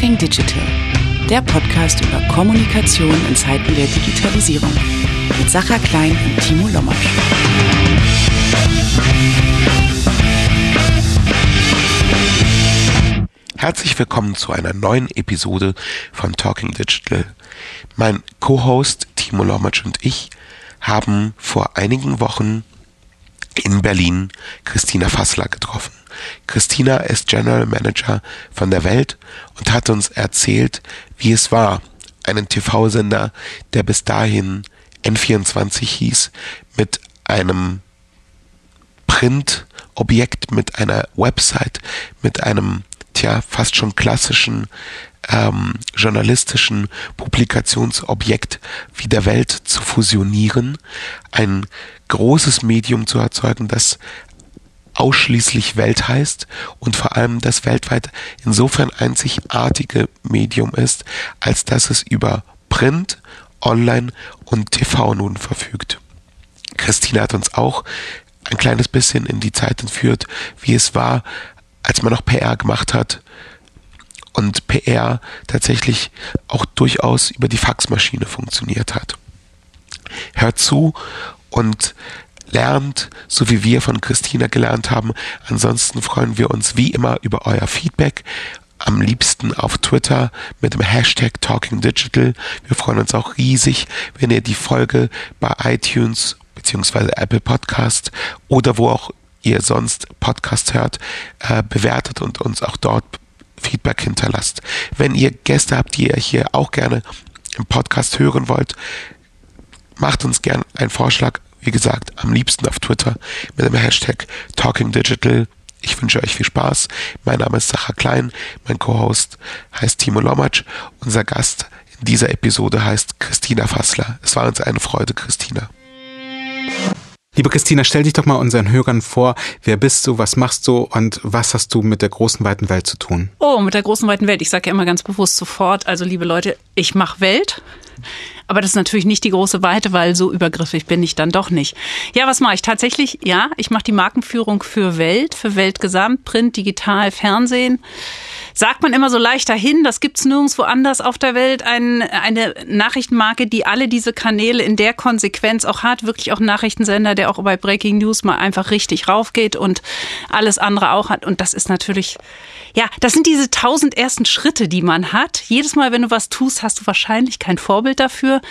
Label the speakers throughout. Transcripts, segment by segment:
Speaker 1: Talking Digital, der Podcast über Kommunikation in Zeiten der Digitalisierung. Mit Sacha Klein und Timo Lommatsch.
Speaker 2: Herzlich willkommen zu einer neuen Episode von Talking Digital. Mein Co-Host Timo Lommatsch und ich haben vor einigen Wochen in Berlin Christina Fassler getroffen. Christina ist General Manager von der Welt und hat uns erzählt, wie es war, einen TV-Sender, der bis dahin N24 hieß, mit einem Print-Objekt, mit einer Website, mit einem, tja, fast schon klassischen ähm, journalistischen Publikationsobjekt wie der Welt zu fusionieren, ein großes Medium zu erzeugen, das ausschließlich Welt heißt und vor allem das weltweit insofern einzigartige Medium ist, als dass es über Print, Online und TV nun verfügt. Christina hat uns auch ein kleines bisschen in die Zeit entführt, wie es war, als man noch PR gemacht hat und PR tatsächlich auch durchaus über die Faxmaschine funktioniert hat. Hört zu und lernt, so wie wir von Christina gelernt haben. Ansonsten freuen wir uns wie immer über euer Feedback. Am liebsten auf Twitter mit dem Hashtag TalkingDigital. Wir freuen uns auch riesig, wenn ihr die Folge bei iTunes beziehungsweise Apple Podcast oder wo auch ihr sonst Podcast hört, äh, bewertet und uns auch dort Feedback hinterlasst. Wenn ihr Gäste habt, die ihr hier auch gerne im Podcast hören wollt, macht uns gern einen Vorschlag wie gesagt, am liebsten auf Twitter mit dem Hashtag TalkingDigital. Ich wünsche euch viel Spaß. Mein Name ist Sacha Klein. Mein Co-Host heißt Timo Lomatsch. Unser Gast in dieser Episode heißt Christina Fassler. Es war uns eine Freude, Christina.
Speaker 3: Liebe Christina, stell dich doch mal unseren Hörern vor, wer bist du, was machst du und was hast du mit der großen weiten Welt zu tun?
Speaker 4: Oh, mit der großen weiten Welt. Ich sage ja immer ganz bewusst sofort, also liebe Leute, ich mache Welt. Aber das ist natürlich nicht die große Weite, weil so übergriffig bin ich dann doch nicht. Ja, was mache ich? Tatsächlich, ja, ich mache die Markenführung für Welt, für Weltgesamt, Print, Digital, Fernsehen sagt man immer so leicht dahin, das gibt's nirgendwo anders auf der Welt, ein, eine Nachrichtenmarke, die alle diese Kanäle in der Konsequenz auch hat, wirklich auch Nachrichtensender, der auch bei Breaking News mal einfach richtig raufgeht und alles andere auch hat. Und das ist natürlich, ja, das sind diese tausend ersten Schritte, die man hat. Jedes Mal, wenn du was tust, hast du wahrscheinlich kein Vorbild dafür.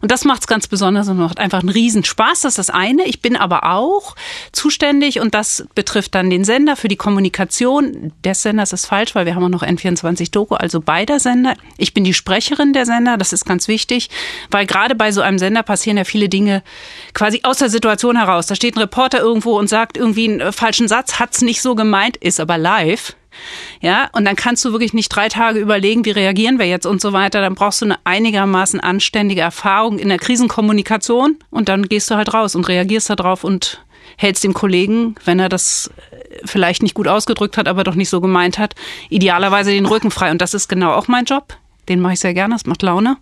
Speaker 4: Und das macht's ganz besonders und macht einfach einen Riesenspaß. Das ist das eine. Ich bin aber auch zuständig und das betrifft dann den Sender für die Kommunikation des Senders ist falsch, weil wir haben auch noch N24 Doku, also beider Sender. Ich bin die Sprecherin der Sender, das ist ganz wichtig, weil gerade bei so einem Sender passieren ja viele Dinge quasi aus der Situation heraus. Da steht ein Reporter irgendwo und sagt irgendwie einen äh, falschen Satz, hat's nicht so gemeint, ist aber live. Ja, und dann kannst du wirklich nicht drei Tage überlegen, wie reagieren wir jetzt und so weiter. Dann brauchst du eine einigermaßen anständige Erfahrung in der Krisenkommunikation und dann gehst du halt raus und reagierst darauf und hältst dem Kollegen, wenn er das vielleicht nicht gut ausgedrückt hat, aber doch nicht so gemeint hat, idealerweise den Rücken frei. Und das ist genau auch mein Job. Den mache ich sehr gerne, das macht Laune.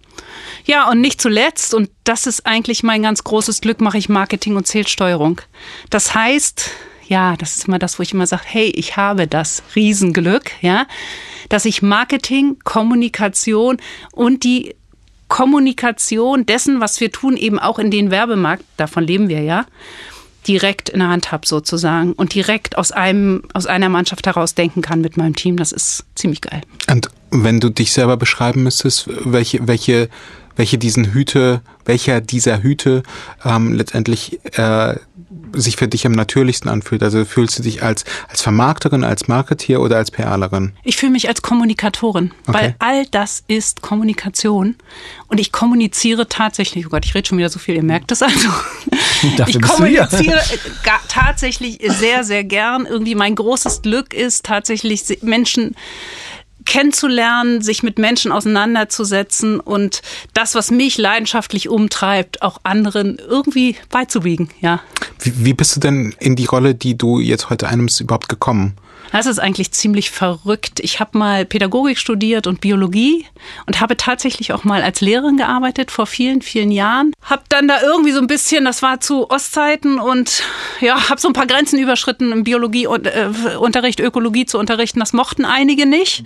Speaker 4: Ja, und nicht zuletzt, und das ist eigentlich mein ganz großes Glück, mache ich Marketing und Zählsteuerung. Das heißt, ja, das ist immer das, wo ich immer sage, hey, ich habe das Riesenglück, ja, dass ich Marketing, Kommunikation und die Kommunikation dessen, was wir tun, eben auch in den Werbemarkt, davon leben wir ja, direkt in der Hand habe sozusagen und direkt aus einem aus einer Mannschaft heraus denken kann mit meinem Team. Das ist ziemlich geil.
Speaker 3: Und wenn du dich selber beschreiben müsstest, welche welche welche diesen Hüte, welcher dieser Hüte ähm, letztendlich äh, sich für dich am natürlichsten anfühlt. Also fühlst du dich als, als Vermarkterin, als Marketeer oder als PRlerin?
Speaker 4: Ich fühle mich als Kommunikatorin, okay. weil all das ist Kommunikation. Und ich kommuniziere tatsächlich, oh Gott, ich rede schon wieder so viel, ihr merkt es also. Ich kommuniziere tatsächlich sehr, sehr gern. Irgendwie mein großes Glück ist tatsächlich Menschen kennenzulernen, sich mit Menschen auseinanderzusetzen und das, was mich leidenschaftlich umtreibt, auch anderen irgendwie beizubiegen, ja.
Speaker 3: Wie, wie bist du denn in die Rolle, die du jetzt heute einnimmst, überhaupt gekommen?
Speaker 4: Das ist eigentlich ziemlich verrückt. Ich habe mal Pädagogik studiert und Biologie und habe tatsächlich auch mal als Lehrerin gearbeitet vor vielen, vielen Jahren. Hab dann da irgendwie so ein bisschen, das war zu Ostzeiten und ja, habe so ein paar Grenzen überschritten im Biologieunterricht, äh, Ökologie zu unterrichten. Das mochten einige nicht.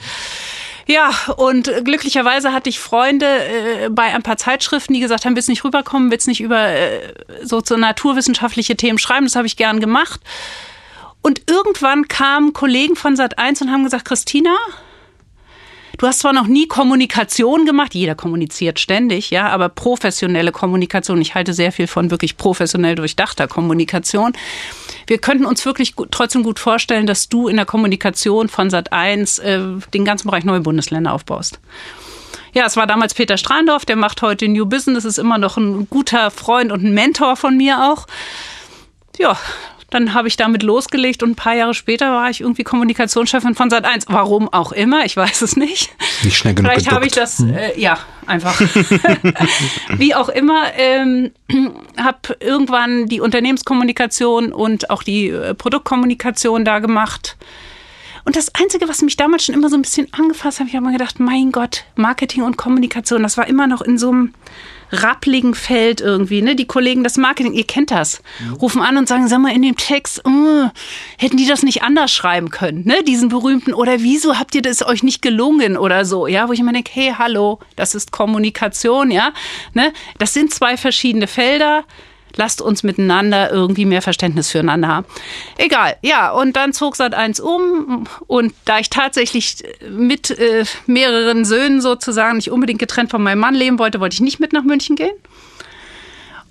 Speaker 4: Ja, und glücklicherweise hatte ich Freunde äh, bei ein paar Zeitschriften, die gesagt haben, willst nicht rüberkommen, willst nicht über äh, so, so naturwissenschaftliche Themen schreiben. Das habe ich gern gemacht. Und irgendwann kamen Kollegen von Sat1 und haben gesagt, Christina, Du hast zwar noch nie Kommunikation gemacht, jeder kommuniziert ständig, ja, aber professionelle Kommunikation. Ich halte sehr viel von wirklich professionell durchdachter Kommunikation. Wir könnten uns wirklich gut, trotzdem gut vorstellen, dass du in der Kommunikation von Sat1 äh, den ganzen Bereich neue Bundesländer aufbaust. Ja, es war damals Peter Strahndorf, der macht heute New Business, ist immer noch ein guter Freund und ein Mentor von mir auch. Ja, dann habe ich damit losgelegt und ein paar Jahre später war ich irgendwie Kommunikationschefin von Sat1. Warum auch immer, ich weiß es nicht.
Speaker 3: Nicht schnell genug.
Speaker 4: Vielleicht habe ich das, äh, ja, einfach. Wie auch immer, ähm, habe irgendwann die Unternehmenskommunikation und auch die äh, Produktkommunikation da gemacht. Und das Einzige, was mich damals schon immer so ein bisschen angefasst hat, ich habe mir gedacht, mein Gott, Marketing und Kommunikation, das war immer noch in so einem rappligen Feld irgendwie. Ne? Die Kollegen des Marketing, ihr kennt das, rufen an und sagen, sag mal, in dem Text, oh, hätten die das nicht anders schreiben können, ne? diesen berühmten, oder wieso habt ihr das euch nicht gelungen oder so, ja, wo ich immer denke, hey, hallo, das ist Kommunikation, ja, ne? das sind zwei verschiedene Felder, lasst uns miteinander irgendwie mehr Verständnis füreinander haben. Egal, ja, und dann zog Sat 1 um und da ich tatsächlich mit äh, mehreren Söhnen sozusagen nicht unbedingt getrennt von meinem Mann leben wollte, wollte ich nicht mit nach München gehen.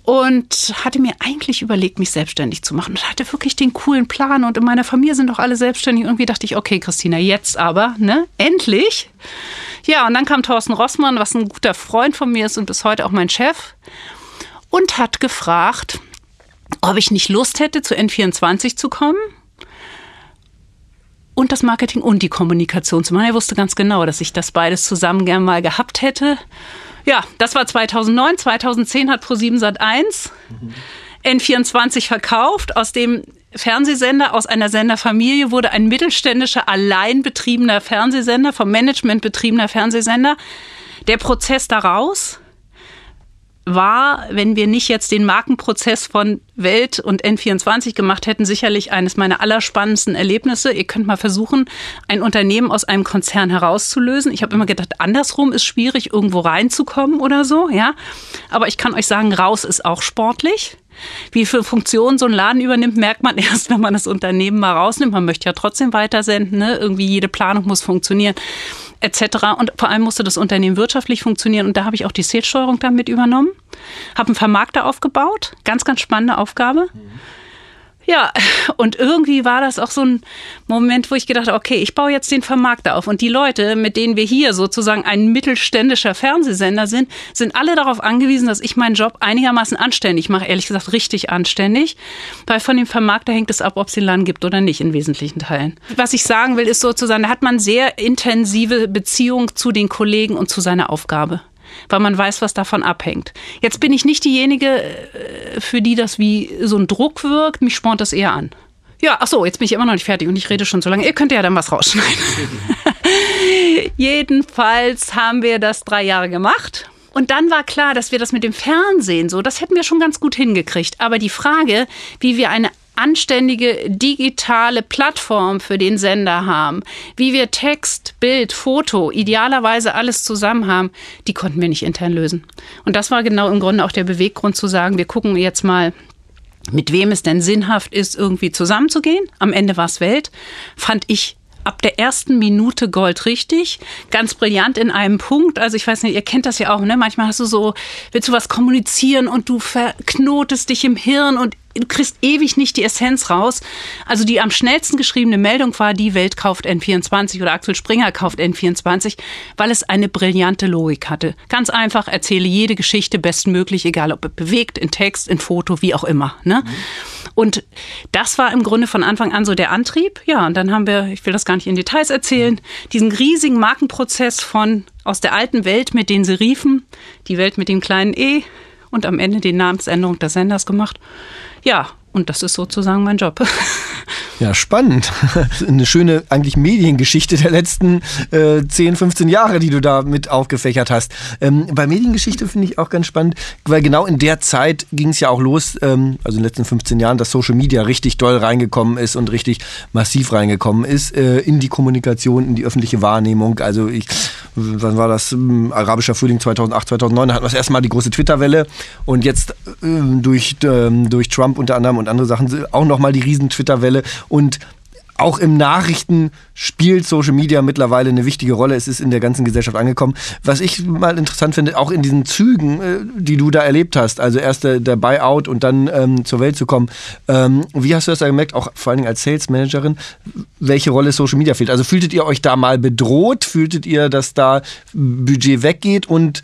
Speaker 4: Und hatte mir eigentlich überlegt, mich selbstständig zu machen. Und hatte wirklich den coolen Plan. Und in meiner Familie sind doch alle selbstständig. Irgendwie dachte ich, okay, Christina, jetzt aber, ne? Endlich. Ja, und dann kam Thorsten Rossmann, was ein guter Freund von mir ist und bis heute auch mein Chef und hat gefragt, ob ich nicht Lust hätte, zu N24 zu kommen und das Marketing und die Kommunikation zu machen. Er wusste ganz genau, dass ich das beides zusammen gern mal gehabt hätte. Ja, das war 2009. 2010 hat Pro7 Sat 1 mhm. N24 verkauft. Aus dem Fernsehsender, aus einer Senderfamilie wurde ein mittelständischer, allein betriebener Fernsehsender, vom Management betriebener Fernsehsender. Der Prozess daraus war, wenn wir nicht jetzt den Markenprozess von Welt und N24 gemacht hätten, sicherlich eines meiner allerspannendsten Erlebnisse. Ihr könnt mal versuchen, ein Unternehmen aus einem Konzern herauszulösen. Ich habe immer gedacht, andersrum ist schwierig, irgendwo reinzukommen oder so, ja. Aber ich kann euch sagen, raus ist auch sportlich. Wie viele Funktionen so ein Laden übernimmt, merkt man erst, wenn man das Unternehmen mal rausnimmt. Man möchte ja trotzdem weitersenden, ne? Irgendwie jede Planung muss funktionieren etc. Und vor allem musste das Unternehmen wirtschaftlich funktionieren. Und da habe ich auch die Salessteuerung damit übernommen, habe einen Vermarkter aufgebaut, ganz, ganz spannende Aufgabe. Mhm ja, und irgendwie war das auch so ein Moment, wo ich gedacht habe, okay, ich baue jetzt den Vermarkter auf. Und die Leute, mit denen wir hier sozusagen ein mittelständischer Fernsehsender sind, sind alle darauf angewiesen, dass ich meinen Job einigermaßen anständig mache. Ehrlich gesagt, richtig anständig. Weil von dem Vermarkter hängt es ab, ob es den Laden gibt oder nicht in wesentlichen Teilen. Was ich sagen will, ist sozusagen, da hat man sehr intensive Beziehung zu den Kollegen und zu seiner Aufgabe weil man weiß, was davon abhängt. Jetzt bin ich nicht diejenige, äh, für die das wie so ein Druck wirkt. Mich spornt das eher an. Ja, ach so, jetzt bin ich immer noch nicht fertig und ich rede schon so lange. Ihr könnt ja dann was rausschneiden. Jedenfalls haben wir das drei Jahre gemacht. Und dann war klar, dass wir das mit dem Fernsehen so, das hätten wir schon ganz gut hingekriegt. Aber die Frage, wie wir eine anständige digitale Plattform für den Sender haben, wie wir Text, Bild, Foto, idealerweise alles zusammen haben, die konnten wir nicht intern lösen. Und das war genau im Grunde auch der Beweggrund zu sagen, wir gucken jetzt mal, mit wem es denn sinnhaft ist, irgendwie zusammenzugehen. Am Ende war es Welt. Fand ich ab der ersten Minute Gold richtig, ganz brillant in einem Punkt. Also ich weiß nicht, ihr kennt das ja auch, ne? Manchmal hast du so, willst du was kommunizieren und du verknotest dich im Hirn und du kriegst ewig nicht die Essenz raus. Also die am schnellsten geschriebene Meldung war, die Welt kauft N24 oder Axel Springer kauft N24, weil es eine brillante Logik hatte. Ganz einfach, erzähle jede Geschichte bestmöglich, egal ob bewegt, in Text, in Foto, wie auch immer. Ne? Mhm. Und das war im Grunde von Anfang an so der Antrieb. Ja, und dann haben wir, ich will das gar nicht in Details erzählen, diesen riesigen Markenprozess von aus der alten Welt mit den Serifen, die Welt mit dem kleinen E und am Ende die Namensänderung des Senders gemacht. Ja, und das ist sozusagen mein Job.
Speaker 5: Ja, spannend. Eine schöne eigentlich Mediengeschichte der letzten äh, 10, 15 Jahre, die du da mit aufgefächert hast. Ähm, bei Mediengeschichte finde ich auch ganz spannend, weil genau in der Zeit ging es ja auch los, ähm, also in den letzten 15 Jahren, dass Social Media richtig doll reingekommen ist und richtig massiv reingekommen ist äh, in die Kommunikation, in die öffentliche Wahrnehmung. Also ich, wann war das? Ähm, arabischer Frühling 2008, 2009, da hatten wir das erste Mal die große Twitter-Welle und jetzt äh, durch, ähm, durch Trump unter anderem und andere Sachen auch nochmal die riesen Twitter-Welle und auch im Nachrichten spielt Social Media mittlerweile eine wichtige Rolle. Es ist in der ganzen Gesellschaft angekommen. Was ich mal interessant finde, auch in diesen Zügen, äh, die du da erlebt hast, also erst der, der Buyout und dann ähm, zur Welt zu kommen. Ähm, wie hast du das da gemerkt, auch vor allen Dingen als Sales Managerin, welche Rolle Social Media fehlt? Also fühltet ihr euch da mal bedroht? Fühltet ihr, dass da Budget weggeht und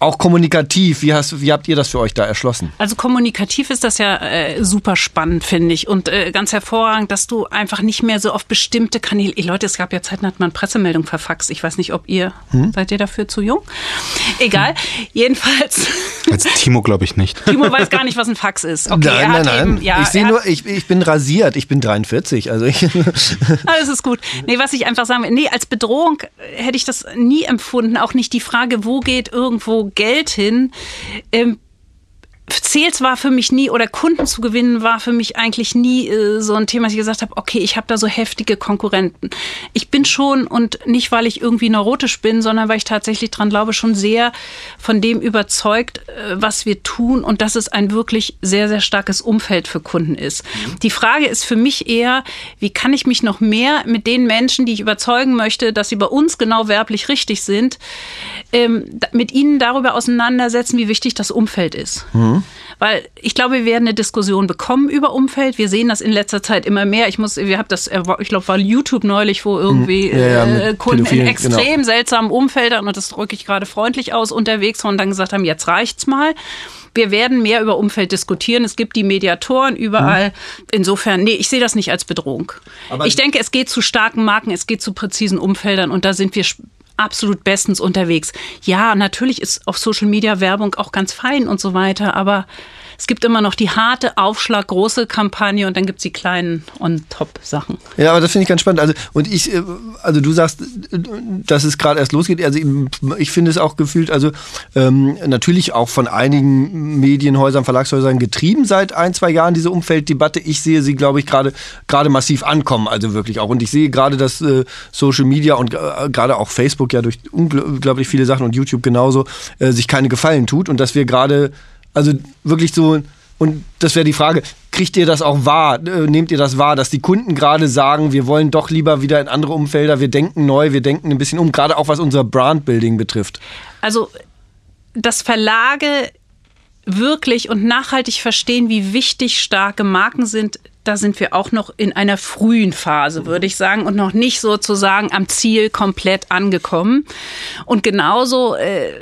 Speaker 5: auch kommunikativ, wie, hast, wie habt ihr das für euch da erschlossen?
Speaker 4: Also kommunikativ ist das ja äh, super spannend, finde ich. Und äh, ganz hervorragend, dass du einfach nicht mehr so auf bestimmte Kanäle. Ey, Leute, es gab ja Zeiten, hat man Pressemeldung verfaxt. Ich weiß nicht, ob ihr, hm? seid ihr dafür zu jung? Egal. Hm. Jedenfalls.
Speaker 3: Als Timo glaube ich nicht.
Speaker 4: Timo weiß gar nicht, was ein Fax ist.
Speaker 5: Okay, nein, nein, nein. Eben, ja, ich sehe nur, ich, ich bin rasiert, ich bin 43. Also ich
Speaker 4: Alles ist gut. Nee, was ich einfach sagen will, nee, als Bedrohung hätte ich das nie empfunden. Auch nicht die Frage, wo geht irgendwo Geld hin. Ähm, Sales war für mich nie oder Kunden zu gewinnen war für mich eigentlich nie äh, so ein Thema, dass ich gesagt habe, okay, ich habe da so heftige Konkurrenten. Ich bin schon und nicht, weil ich irgendwie neurotisch bin, sondern weil ich tatsächlich dran glaube, schon sehr von dem überzeugt, äh, was wir tun und dass es ein wirklich sehr, sehr starkes Umfeld für Kunden ist. Mhm. Die Frage ist für mich eher, wie kann ich mich noch mehr mit den Menschen, die ich überzeugen möchte, dass sie bei uns genau werblich richtig sind, ähm, mit ihnen darüber auseinandersetzen, wie wichtig das Umfeld ist. Mhm. Weil ich glaube, wir werden eine Diskussion bekommen über Umfeld. Wir sehen das in letzter Zeit immer mehr. Ich muss, wir haben das, ich glaube, war YouTube neulich, wo irgendwie mhm. ja, ja, äh, Kunden in genau. extrem genau. seltsamen Umfeldern, und das drücke ich gerade freundlich aus, unterwegs waren und dann gesagt haben, jetzt reicht's mal. Wir werden mehr über Umfeld diskutieren. Es gibt die Mediatoren überall. Mhm. Insofern, nee, ich sehe das nicht als Bedrohung. Aber ich denke, es geht zu starken Marken, es geht zu präzisen Umfeldern und da sind wir absolut bestens unterwegs. Ja, natürlich ist auf Social Media Werbung auch ganz fein und so weiter, aber es gibt immer noch die harte Aufschlag, große Kampagne und dann gibt es die kleinen On-Top-Sachen.
Speaker 5: Ja, aber das finde ich ganz spannend. Also, und ich, äh, also du sagst, dass es gerade erst losgeht. Also ich finde es auch gefühlt, also ähm, natürlich auch von einigen Medienhäusern, Verlagshäusern getrieben seit ein, zwei Jahren, diese Umfelddebatte. Ich sehe sie, glaube ich, gerade massiv ankommen, also wirklich auch. Und ich sehe gerade, dass äh, Social Media und äh, gerade auch Facebook ja durch unglaublich viele Sachen und YouTube genauso äh, sich keine Gefallen tut und dass wir gerade also wirklich so, und das wäre die Frage, kriegt ihr das auch wahr? Äh, nehmt ihr das wahr, dass die Kunden gerade sagen, wir wollen doch lieber wieder in andere Umfelder, wir denken neu, wir denken ein bisschen um, gerade auch was unser Brandbuilding betrifft?
Speaker 4: Also, dass Verlage wirklich und nachhaltig verstehen, wie wichtig starke Marken sind, da sind wir auch noch in einer frühen Phase, würde ich sagen, und noch nicht sozusagen am Ziel komplett angekommen. Und genauso äh,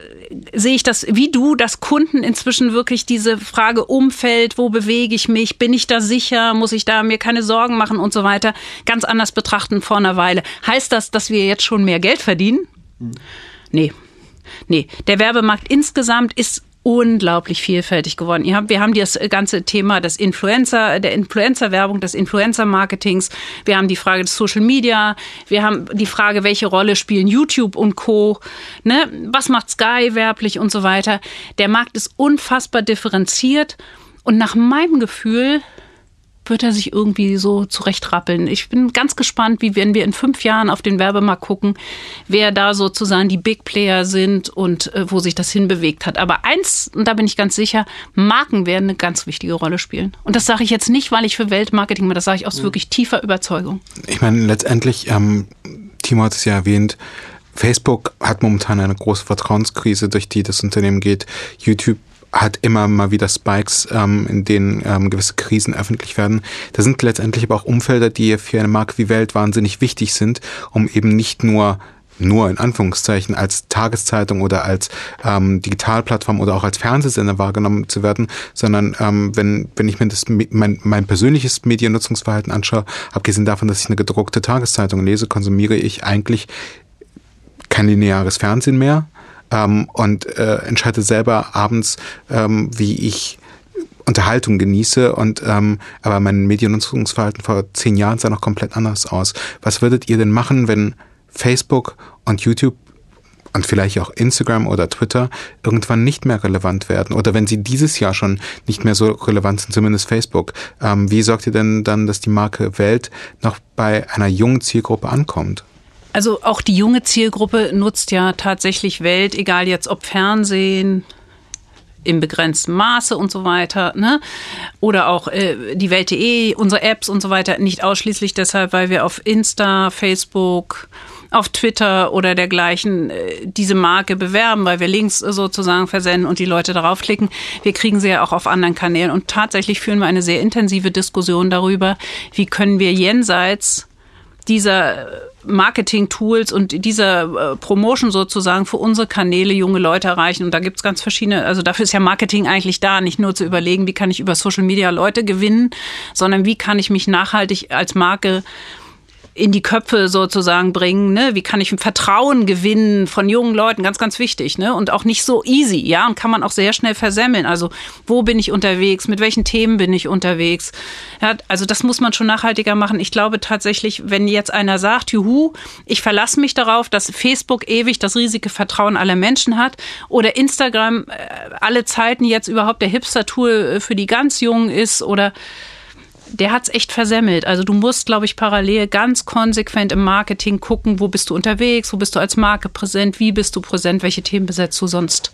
Speaker 4: sehe ich das wie du, dass Kunden inzwischen wirklich diese Frage Umfeld, wo bewege ich mich, bin ich da sicher, muss ich da mir keine Sorgen machen und so weiter, ganz anders betrachten vor einer Weile. Heißt das, dass wir jetzt schon mehr Geld verdienen? Mhm. Nee. Nee, der Werbemarkt insgesamt ist unglaublich vielfältig geworden. Habt, wir haben das ganze Thema des Influencer, der Influencer-Werbung, des Influencer-Marketings. Wir haben die Frage des Social Media. Wir haben die Frage, welche Rolle spielen YouTube und Co. Ne? Was macht Sky werblich und so weiter. Der Markt ist unfassbar differenziert. Und nach meinem Gefühl wird er sich irgendwie so zurechtrappeln. Ich bin ganz gespannt, wie wenn wir in fünf Jahren auf den Werbemarkt gucken, wer da sozusagen die Big Player sind und äh, wo sich das hinbewegt hat. Aber eins, und da bin ich ganz sicher, Marken werden eine ganz wichtige Rolle spielen. Und das sage ich jetzt nicht, weil ich für Weltmarketing bin, das sage ich aus mhm. wirklich tiefer Überzeugung.
Speaker 3: Ich meine, letztendlich, ähm, Timo hat es ja erwähnt, Facebook hat momentan eine große Vertrauenskrise, durch die das Unternehmen geht. YouTube hat immer mal wieder Spikes, ähm, in denen ähm, gewisse Krisen öffentlich werden. Das sind letztendlich aber auch Umfelder, die für eine Marke wie Welt wahnsinnig wichtig sind, um eben nicht nur nur in Anführungszeichen als Tageszeitung oder als ähm, Digitalplattform oder auch als Fernsehsender wahrgenommen zu werden, sondern ähm, wenn, wenn ich mir das mein, mein persönliches Mediennutzungsverhalten anschaue, abgesehen davon, dass ich eine gedruckte Tageszeitung lese, konsumiere ich eigentlich kein lineares Fernsehen mehr, ähm, und äh, entscheide selber abends, ähm, wie ich Unterhaltung genieße und ähm, aber mein Mediennutzungsverhalten vor zehn Jahren sah noch komplett anders aus. Was würdet ihr denn machen, wenn Facebook und YouTube und vielleicht auch Instagram oder Twitter irgendwann nicht mehr relevant werden oder wenn sie dieses Jahr schon nicht mehr so relevant sind, zumindest Facebook. Ähm, wie sorgt ihr denn dann, dass die Marke Welt noch bei einer jungen Zielgruppe ankommt?
Speaker 4: Also auch die junge Zielgruppe nutzt ja tatsächlich Welt, egal jetzt ob Fernsehen, im begrenzten Maße und so weiter, ne? Oder auch äh, die Welt.de, unsere Apps und so weiter, nicht ausschließlich deshalb, weil wir auf Insta, Facebook, auf Twitter oder dergleichen äh, diese Marke bewerben, weil wir Links sozusagen versenden und die Leute darauf klicken. Wir kriegen sie ja auch auf anderen Kanälen und tatsächlich führen wir eine sehr intensive Diskussion darüber, wie können wir jenseits dieser Marketing-Tools und dieser äh, Promotion sozusagen für unsere Kanäle junge Leute erreichen. Und da gibt's ganz verschiedene, also dafür ist ja Marketing eigentlich da, nicht nur zu überlegen, wie kann ich über Social Media Leute gewinnen, sondern wie kann ich mich nachhaltig als Marke in die Köpfe sozusagen bringen. Ne? Wie kann ich ein Vertrauen gewinnen von jungen Leuten? Ganz, ganz wichtig. Ne? Und auch nicht so easy, ja, und kann man auch sehr schnell versemmeln. Also wo bin ich unterwegs? Mit welchen Themen bin ich unterwegs? Ja, also das muss man schon nachhaltiger machen. Ich glaube tatsächlich, wenn jetzt einer sagt, juhu, ich verlasse mich darauf, dass Facebook ewig das riesige Vertrauen aller Menschen hat oder Instagram äh, alle Zeiten jetzt überhaupt der Hipster-Tool äh, für die ganz Jungen ist oder der hat's echt versemmelt. Also du musst, glaube ich, parallel ganz konsequent im Marketing gucken, wo bist du unterwegs, wo bist du als Marke präsent, wie bist du präsent, welche Themen besetzt du sonst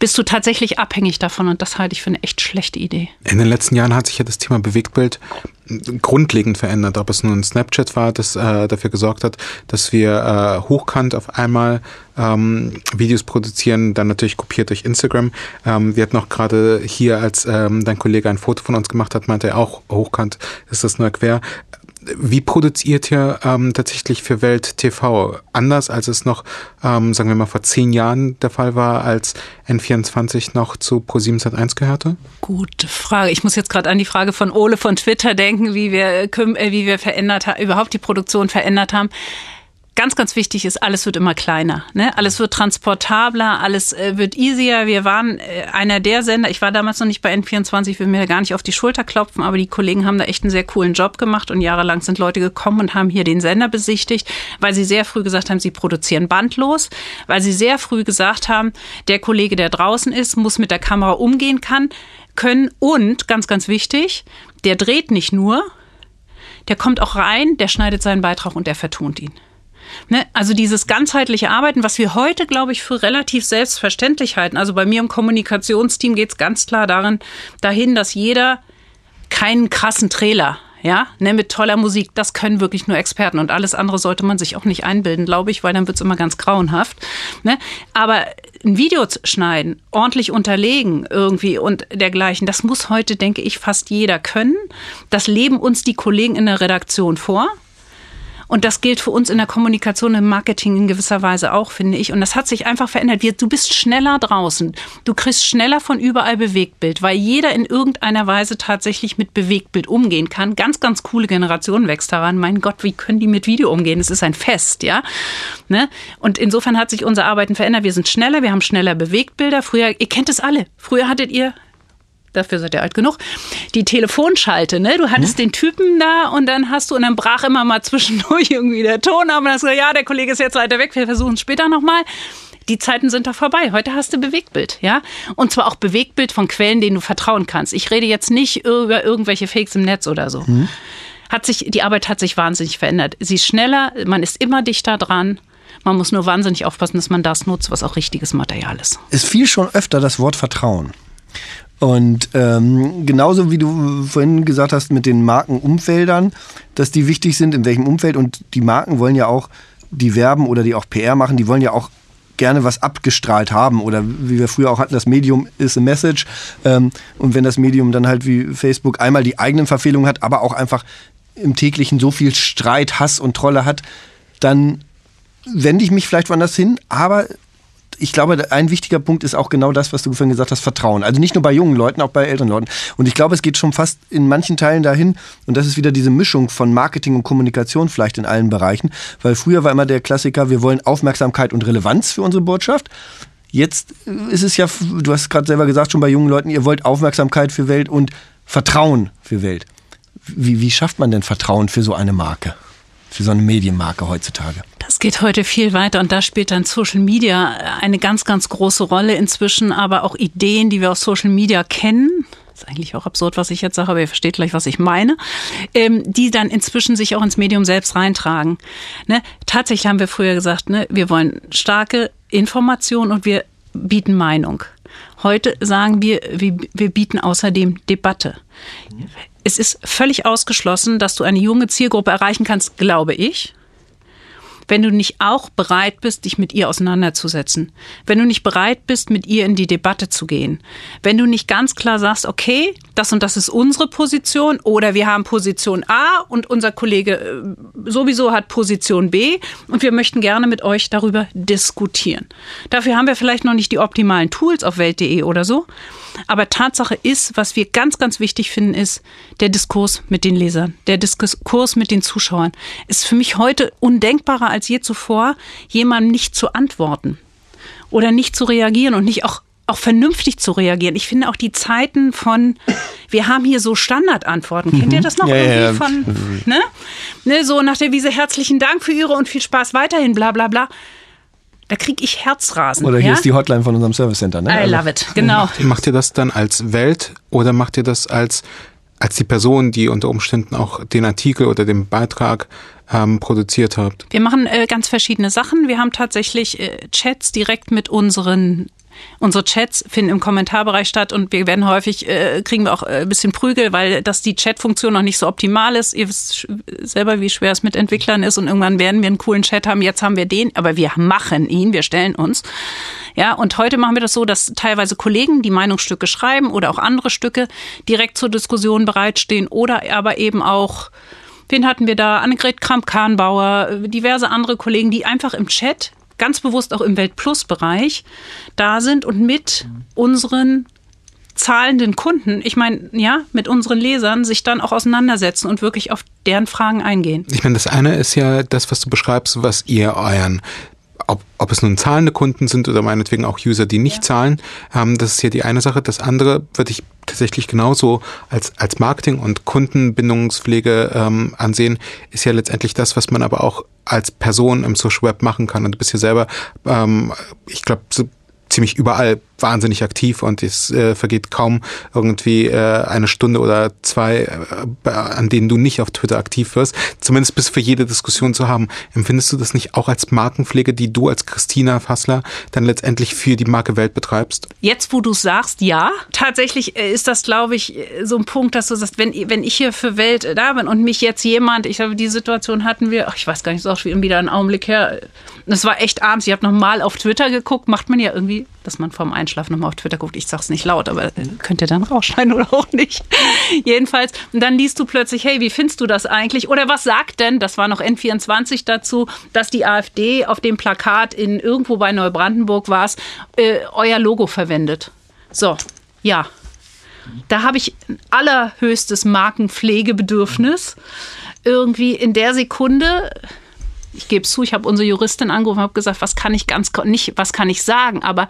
Speaker 4: bist du tatsächlich abhängig davon und das halte ich für eine echt schlechte Idee.
Speaker 3: In den letzten Jahren hat sich ja das Thema Bewegtbild grundlegend verändert, ob es nun Snapchat war, das äh, dafür gesorgt hat, dass wir äh, hochkant auf einmal ähm, Videos produzieren, dann natürlich kopiert durch Instagram. Ähm, wir hatten auch gerade hier, als ähm, dein Kollege ein Foto von uns gemacht hat, meinte er auch, hochkant ist das nur quer wie produziert ihr ähm, tatsächlich für Welt TV? Anders als es noch, ähm, sagen wir mal, vor zehn Jahren der Fall war, als N24 noch zu Pro7 1 gehörte?
Speaker 4: Gute Frage. Ich muss jetzt gerade an die Frage von Ole von Twitter denken, wie wir, äh, wie wir verändert überhaupt die Produktion verändert haben ganz, ganz wichtig ist, alles wird immer kleiner. Ne? Alles wird transportabler, alles äh, wird easier. Wir waren äh, einer der Sender, ich war damals noch nicht bei N24, will mir gar nicht auf die Schulter klopfen, aber die Kollegen haben da echt einen sehr coolen Job gemacht und jahrelang sind Leute gekommen und haben hier den Sender besichtigt, weil sie sehr früh gesagt haben, sie produzieren bandlos, weil sie sehr früh gesagt haben, der Kollege, der draußen ist, muss mit der Kamera umgehen kann, können und, ganz, ganz wichtig, der dreht nicht nur, der kommt auch rein, der schneidet seinen Beitrag und der vertont ihn. Ne? Also dieses ganzheitliche Arbeiten, was wir heute, glaube ich, für relativ selbstverständlich halten. Also bei mir im Kommunikationsteam geht es ganz klar darin, dahin, dass jeder keinen krassen Trailer ja, ne, mit toller Musik, das können wirklich nur Experten und alles andere sollte man sich auch nicht einbilden, glaube ich, weil dann wird es immer ganz grauenhaft. Ne? Aber ein Video schneiden, ordentlich unterlegen irgendwie und dergleichen, das muss heute, denke ich, fast jeder können. Das leben uns die Kollegen in der Redaktion vor. Und das gilt für uns in der Kommunikation, im Marketing in gewisser Weise auch, finde ich. Und das hat sich einfach verändert. Du bist schneller draußen. Du kriegst schneller von überall Bewegtbild, weil jeder in irgendeiner Weise tatsächlich mit Bewegtbild umgehen kann. Ganz, ganz coole Generation wächst daran. Mein Gott, wie können die mit Video umgehen? Es ist ein Fest, ja. Ne? Und insofern hat sich unser Arbeiten verändert. Wir sind schneller, wir haben schneller Bewegtbilder. Früher, ihr kennt es alle. Früher hattet ihr dafür seid ihr alt genug, die Telefonschalte, ne? Du hattest hm? den Typen da und dann hast du, und dann brach immer mal zwischendurch irgendwie der Ton ab und dann hast du gesagt, ja, der Kollege ist jetzt weiter weg, wir versuchen es später nochmal. Die Zeiten sind da vorbei. Heute hast du Bewegtbild, ja? Und zwar auch Bewegtbild von Quellen, denen du vertrauen kannst. Ich rede jetzt nicht über irgendwelche Fakes im Netz oder so. Hm? Hat sich, die Arbeit hat sich wahnsinnig verändert. Sie ist schneller, man ist immer dichter dran. Man muss nur wahnsinnig aufpassen, dass man das nutzt, was auch richtiges Material ist.
Speaker 5: Es fiel schon öfter das Wort Vertrauen. Und ähm, genauso wie du vorhin gesagt hast mit den Markenumfeldern, dass die wichtig sind, in welchem Umfeld. Und die Marken wollen ja auch, die werben oder die auch PR machen, die wollen ja auch gerne was abgestrahlt haben. Oder wie wir früher auch hatten, das Medium ist a message. Ähm, und wenn das Medium dann halt wie Facebook einmal die eigenen Verfehlungen hat, aber auch einfach im täglichen so viel Streit, Hass und Trolle hat, dann wende ich mich vielleicht woanders hin, aber ich glaube, ein wichtiger Punkt ist auch genau das, was du vorhin gesagt hast, Vertrauen. Also nicht nur bei jungen Leuten, auch bei älteren Leuten. Und ich glaube, es geht schon fast in manchen Teilen dahin, und das ist wieder diese Mischung von Marketing und Kommunikation vielleicht in allen Bereichen, weil früher war immer der Klassiker, wir wollen Aufmerksamkeit und Relevanz für unsere Botschaft. Jetzt ist es ja, du hast gerade selber gesagt, schon bei jungen Leuten, ihr wollt Aufmerksamkeit für Welt und Vertrauen für Welt. Wie, wie schafft man denn Vertrauen für so eine Marke? Für so eine Medienmarke heutzutage?
Speaker 4: Geht heute viel weiter und da spielt dann Social Media eine ganz, ganz große Rolle inzwischen, aber auch Ideen, die wir aus Social Media kennen, ist eigentlich auch absurd, was ich jetzt sage, aber ihr versteht gleich, was ich meine, ähm, die dann inzwischen sich auch ins Medium selbst reintragen. Ne? Tatsächlich haben wir früher gesagt, ne, wir wollen starke Information und wir bieten Meinung. Heute sagen wir, wir, wir bieten außerdem Debatte. Es ist völlig ausgeschlossen, dass du eine junge Zielgruppe erreichen kannst, glaube ich, wenn du nicht auch bereit bist, dich mit ihr auseinanderzusetzen, wenn du nicht bereit bist, mit ihr in die Debatte zu gehen, wenn du nicht ganz klar sagst, okay, das und das ist unsere Position oder wir haben Position A und unser Kollege äh, sowieso hat Position B und wir möchten gerne mit euch darüber diskutieren. Dafür haben wir vielleicht noch nicht die optimalen Tools auf welt.de oder so, aber Tatsache ist, was wir ganz, ganz wichtig finden, ist der Diskurs mit den Lesern, der Diskurs mit den Zuschauern. Ist für mich heute undenkbarer als je zuvor, jemandem nicht zu antworten oder nicht zu reagieren und nicht auch auch vernünftig zu reagieren. Ich finde auch die Zeiten von, wir haben hier so Standardantworten. Kennt ihr mhm. das noch
Speaker 5: ja,
Speaker 4: irgendwie
Speaker 5: ja.
Speaker 4: von, ne? ne? So nach der Wiese, herzlichen Dank für Ihre und viel Spaß weiterhin, bla bla bla. Da kriege ich Herzrasen.
Speaker 5: Oder hier
Speaker 4: ja?
Speaker 5: ist die Hotline von unserem Service Center. Ne?
Speaker 4: I
Speaker 5: Also-
Speaker 4: love it, genau.
Speaker 3: Macht, macht ihr das dann als Welt oder macht ihr das als, als die Person, die unter Umständen auch den Artikel oder den Beitrag ähm, produziert habt?
Speaker 4: Wir machen äh, ganz verschiedene Sachen. Wir haben tatsächlich äh, Chats direkt mit unseren Unsere Chats finden im Kommentarbereich statt und wir werden häufig, äh, kriegen wir auch äh, ein bisschen Prügel, weil das die Chatfunktion noch nicht so optimal ist. Ihr wisst selber, wie schwer es mit Entwicklern ist und irgendwann werden wir einen coolen Chat haben. Jetzt haben wir den, aber wir machen ihn, wir stellen uns. Ja, und heute machen wir das so, dass teilweise Kollegen, die Meinungsstücke schreiben oder auch andere Stücke direkt zur Diskussion bereitstehen oder aber eben auch Wen hatten wir da? Annegret Kramp-Kahnbauer, diverse andere Kollegen, die einfach im Chat, ganz bewusst auch im Welt-Plus-Bereich, da sind und mit unseren zahlenden Kunden, ich meine, ja, mit unseren Lesern sich dann auch auseinandersetzen und wirklich auf deren Fragen eingehen.
Speaker 3: Ich meine, das eine ist ja das, was du beschreibst, was ihr euren ob, ob es nun zahlende Kunden sind oder meinetwegen auch User, die nicht zahlen, ähm, das ist ja die eine Sache. Das andere würde ich tatsächlich genauso als, als Marketing- und Kundenbindungspflege ähm, ansehen, ist ja letztendlich das, was man aber auch als Person im Social Web machen kann. Und du bist ja selber, ähm, ich glaube, so ziemlich überall wahnsinnig aktiv und es äh, vergeht kaum irgendwie äh, eine Stunde oder zwei, äh, an denen du nicht auf Twitter aktiv wirst, zumindest bis für jede Diskussion zu haben. Empfindest du das nicht auch als Markenpflege, die du als Christina Fassler dann letztendlich für die Marke Welt betreibst?
Speaker 4: Jetzt, wo du sagst, ja, tatsächlich äh, ist das, glaube ich, äh, so ein Punkt, dass du sagst, wenn, wenn ich hier für Welt äh, da bin und mich jetzt jemand, ich glaube, die Situation hatten wir, ach, ich weiß gar nicht, ist auch schon wieder ein Augenblick her. Das war echt abends. Ich habe noch mal auf Twitter geguckt, macht man ja irgendwie, dass man vorm Einschlafen noch mal auf Twitter guckt. Ich sag's nicht laut, aber äh, könnt ihr dann rausschneiden oder auch nicht. Jedenfalls. Und dann liest du plötzlich, hey, wie findest du das eigentlich? Oder was sagt denn, das war noch N24 dazu, dass die AfD auf dem Plakat in irgendwo bei Neubrandenburg war äh, euer Logo verwendet. So, ja. Da habe ich ein allerhöchstes Markenpflegebedürfnis. Irgendwie in der Sekunde, ich gebe zu, ich habe unsere Juristin angerufen und habe gesagt, was kann ich ganz nicht, was kann ich sagen, aber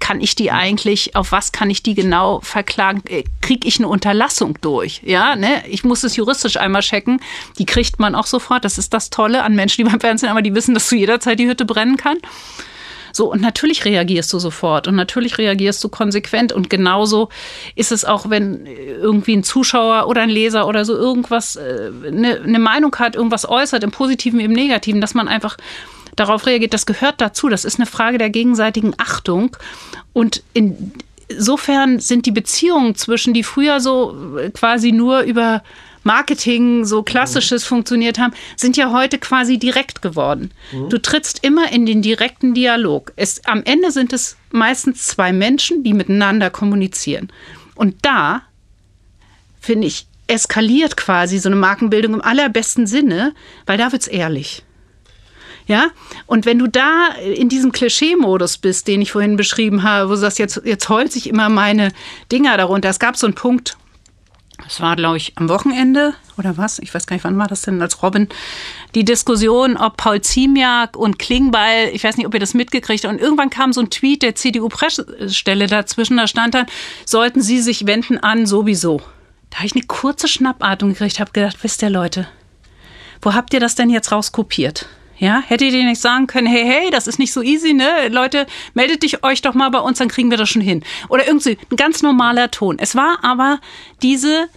Speaker 4: kann ich die eigentlich, auf was kann ich die genau verklagen? Kriege ich eine Unterlassung durch? Ja, ne? Ich muss es juristisch einmal checken. Die kriegt man auch sofort. Das ist das Tolle an Menschen, die beim Fernsehen aber die wissen, dass zu jeder Zeit die Hütte brennen kann. So, und natürlich reagierst du sofort und natürlich reagierst du konsequent. Und genauso ist es auch, wenn irgendwie ein Zuschauer oder ein Leser oder so irgendwas, äh, eine, eine Meinung hat, irgendwas äußert, im Positiven, im Negativen, dass man einfach darauf reagiert. Das gehört dazu. Das ist eine Frage der gegenseitigen Achtung. Und in, insofern sind die Beziehungen zwischen, die früher so äh, quasi nur über Marketing, so klassisches funktioniert haben, sind ja heute quasi direkt geworden. Du trittst immer in den direkten Dialog. Es, am Ende sind es meistens zwei Menschen, die miteinander kommunizieren. Und da, finde ich, eskaliert quasi so eine Markenbildung im allerbesten Sinne, weil da wird's ehrlich. Ja, und wenn du da in diesem Klischee-Modus bist, den ich vorhin beschrieben habe, wo du sagst, jetzt, jetzt heult sich immer meine Dinger darunter. Es gab so einen Punkt, das war, glaube ich, am Wochenende oder was? Ich weiß gar nicht, wann war das denn, als Robin die Diskussion, ob Paul Ziemiak und Klingbeil, ich weiß nicht, ob ihr das mitgekriegt habt, und irgendwann kam so ein Tweet der CDU-Pressestelle dazwischen, da stand dann, sollten Sie sich wenden an sowieso. Da habe ich eine kurze Schnappatmung gekriegt, habe gedacht, wisst ihr Leute, wo habt ihr das denn jetzt rauskopiert? Ja, hättet ihr nicht sagen können, hey, hey, das ist nicht so easy, ne? Leute, meldet dich euch doch mal bei uns, dann kriegen wir das schon hin. Oder irgendwie ein ganz normaler Ton. Es war aber diese,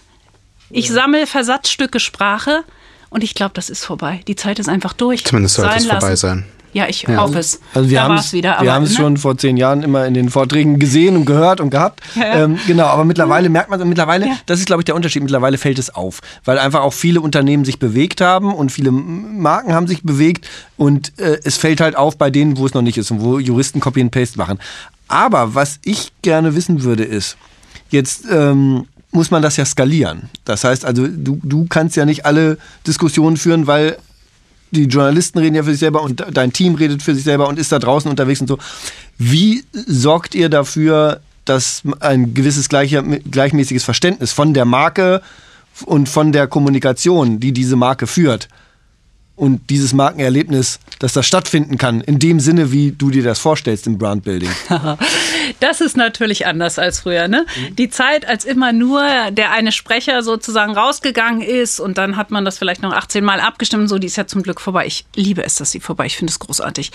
Speaker 4: ich sammle Versatzstücke Sprache und ich glaube, das ist vorbei. Die Zeit ist einfach durch.
Speaker 3: Zumindest sollte es vorbei sein.
Speaker 4: Ja, ich hoffe es.
Speaker 5: Also wir
Speaker 4: da
Speaker 5: haben es
Speaker 4: wieder.
Speaker 5: wir haben es
Speaker 4: ne?
Speaker 5: schon vor zehn Jahren immer in den Vorträgen gesehen und gehört und gehabt.
Speaker 4: Ja.
Speaker 5: Ähm, genau, aber mittlerweile merkt man, mittlerweile,
Speaker 4: Ja.
Speaker 5: das ist glaube ich der Unterschied, mittlerweile fällt es auf, weil einfach auch viele Unternehmen sich bewegt haben und viele Marken haben sich bewegt und äh, es fällt halt auf bei denen, wo es noch nicht ist und wo Juristen Copy and Paste machen. Aber was ich gerne wissen würde ist, jetzt ähm, muss man das ja skalieren. Das heißt also, du, du kannst ja nicht alle Diskussionen führen, weil die Journalisten reden ja für sich selber und dein Team redet für sich selber und ist da draußen unterwegs und so. Wie sorgt ihr dafür, dass ein gewisses gleichmäßiges Verständnis von der Marke und von der Kommunikation, die diese Marke führt und dieses Markenerlebnis, dass das stattfinden kann, in dem Sinne, wie du dir das vorstellst im Brandbuilding?
Speaker 4: Das ist natürlich anders als früher, ne? Die Zeit, als immer nur der eine Sprecher sozusagen rausgegangen ist und dann hat man das vielleicht noch 18 Mal abgestimmt, und so, die ist ja zum Glück vorbei. Ich liebe es, dass sie vorbei. Ich finde es großartig.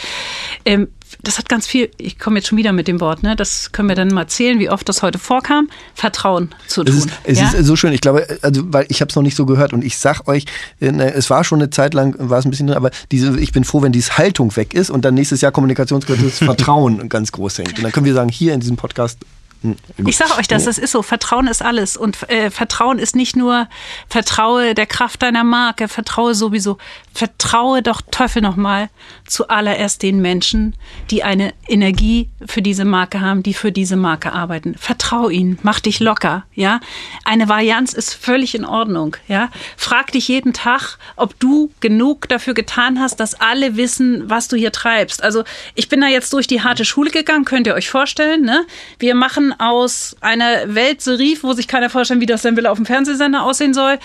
Speaker 4: Ähm, das hat ganz viel, ich komme jetzt schon wieder mit dem Wort, ne? Das können wir dann mal zählen, wie oft das heute vorkam. Vertrauen zu tun.
Speaker 5: Es ist, es
Speaker 4: ja?
Speaker 5: ist so schön. Ich glaube, also weil ich habe es noch nicht so gehört und ich sag euch, äh, ne, es war schon eine Zeit lang, war es ein bisschen, drin, aber diese, ich bin froh, wenn diese Haltung weg ist und dann nächstes Jahr Kommunikationskultur Vertrauen ganz groß hängt. Und dann können wir sagen, hier in diesem Podcast. gut.
Speaker 4: Ich sage euch das, das ist so. Vertrauen ist alles. Und äh, Vertrauen ist nicht nur Vertraue der Kraft deiner Marke, Vertraue sowieso. Vertraue doch Teufel nochmal zuallererst den Menschen, die eine Energie für diese Marke haben, die für diese Marke arbeiten. Vertrau ihnen, mach dich locker, ja. Eine Varianz ist völlig in Ordnung, ja. Frag dich jeden Tag, ob du genug dafür getan hast, dass alle wissen, was du hier treibst. Also ich bin da jetzt durch die harte Schule gegangen, könnt ihr euch vorstellen, ne? Wir machen aus einer Welt Serif, wo sich keiner vorstellen, wie das denn will auf dem Fernsehsender aussehen soll,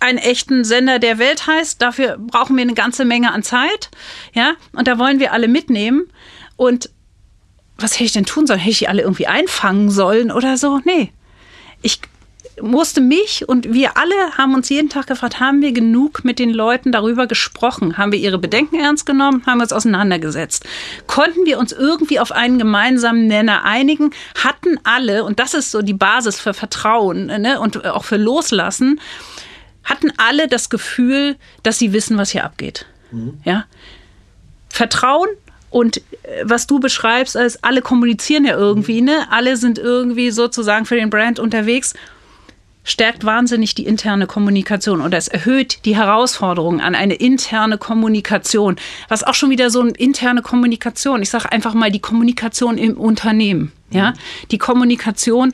Speaker 4: einen echten Sender der Welt heißt. Dafür brauchen wir eine ganze Menge an Zeit, ja. Und da wollen wir alle mitnehmen. Und was hätte ich denn tun sollen? Hätte ich die alle irgendwie einfangen sollen oder so? Nee. Ich musste mich und wir alle haben uns jeden Tag gefragt, haben wir genug mit den Leuten darüber gesprochen? Haben wir ihre Bedenken ernst genommen? Haben wir uns auseinandergesetzt? Konnten wir uns irgendwie auf einen gemeinsamen Nenner einigen? Hatten alle, und das ist so die Basis für Vertrauen ne, und auch für Loslassen, hatten alle das Gefühl, dass sie wissen, was hier abgeht. Ja? Vertrauen und äh, was du beschreibst, als alle kommunizieren ja irgendwie, ne? Alle sind irgendwie sozusagen für den Brand unterwegs. Stärkt wahnsinnig die interne Kommunikation oder es erhöht die Herausforderungen an eine interne Kommunikation. Was auch schon wieder so eine interne Kommunikation. Ich sage einfach mal die Kommunikation im Unternehmen. Ja, die Kommunikation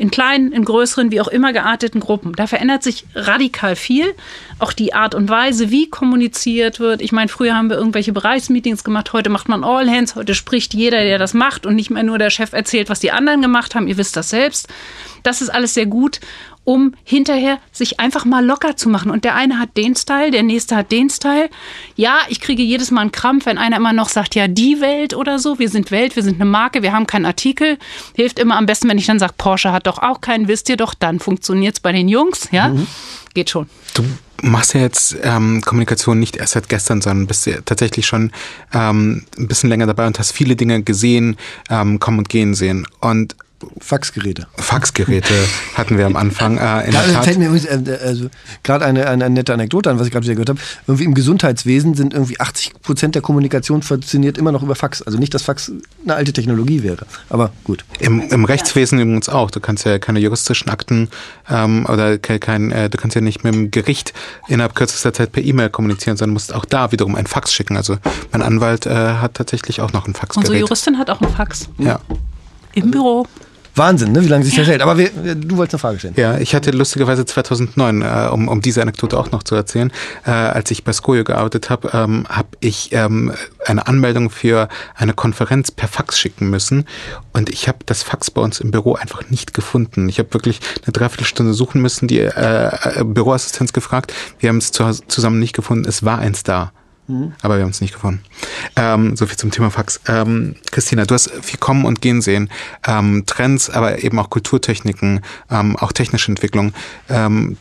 Speaker 4: in kleinen, in größeren, wie auch immer gearteten Gruppen. Da verändert sich radikal viel. Auch die Art und Weise, wie kommuniziert wird. Ich meine, früher haben wir irgendwelche Bereichsmeetings gemacht, heute macht man All Hands, heute spricht jeder, der das macht und nicht mehr nur der Chef erzählt, was die anderen gemacht haben. Ihr wisst das selbst. Das ist alles sehr gut, um hinterher sich einfach mal locker zu machen. Und der eine hat den Style, der nächste hat den Style. Ja, ich kriege jedes Mal einen Krampf, wenn einer immer noch sagt, ja, die Welt oder so. Wir sind Welt, wir sind eine Marke, wir haben keinen Artikel. Hilft immer am besten, wenn ich dann sage, Porsche hat doch auch keinen, wisst ihr doch, dann funktioniert es bei den Jungs. Ja, geht schon.
Speaker 3: Du machst ja jetzt ähm, Kommunikation nicht erst seit gestern, sondern bist ja tatsächlich schon ähm, ein bisschen länger dabei und hast viele Dinge gesehen, ähm, kommen und gehen sehen. Und
Speaker 5: Faxgeräte.
Speaker 3: Faxgeräte hatten wir am Anfang. Äh, in
Speaker 5: Da
Speaker 3: der Tat.
Speaker 5: fällt mir übrigens, äh, also, gerade eine, eine, eine nette Anekdote an, was ich gerade wieder gehört habe. Irgendwie im Gesundheitswesen sind irgendwie 80 Prozent der Kommunikation funktioniert immer noch über Fax. Also nicht, dass Fax eine alte Technologie wäre. Aber gut.
Speaker 3: Im, Im Rechtswesen übrigens auch. Du kannst ja keine juristischen Akten ähm, oder kein, kein, äh, du kannst ja nicht mit dem Gericht innerhalb kürzester Zeit per E-Mail kommunizieren, sondern musst auch da wiederum ein Fax schicken. Also mein Anwalt äh, hat tatsächlich auch noch ein
Speaker 4: Unsere
Speaker 3: Faxgerät.
Speaker 4: Juristin hat auch einen Fax
Speaker 3: ja.
Speaker 4: im Büro.
Speaker 5: Wahnsinn, ne? wie lange sich das hält. Aber wir, du wolltest eine Frage stellen.
Speaker 3: Ja, ich hatte lustigerweise 2009, äh, um, um diese Anekdote auch noch zu erzählen, äh, als ich bei Skojo gearbeitet habe, ähm, habe ich ähm, eine Anmeldung für eine Konferenz per Fax schicken müssen und ich habe das Fax bei uns im Büro einfach nicht gefunden. Ich habe wirklich eine Dreiviertelstunde suchen müssen, die äh, Büroassistenz gefragt. Wir haben es zu, zusammen nicht gefunden. Es war eins da. Mhm. Aber wir haben es nicht gefunden. Ähm, so viel zum Thema Fax. Ähm, Christina, du hast viel kommen und gehen sehen. Ähm, Trends, aber eben auch Kulturtechniken, ähm, auch technische Entwicklung. Ähm,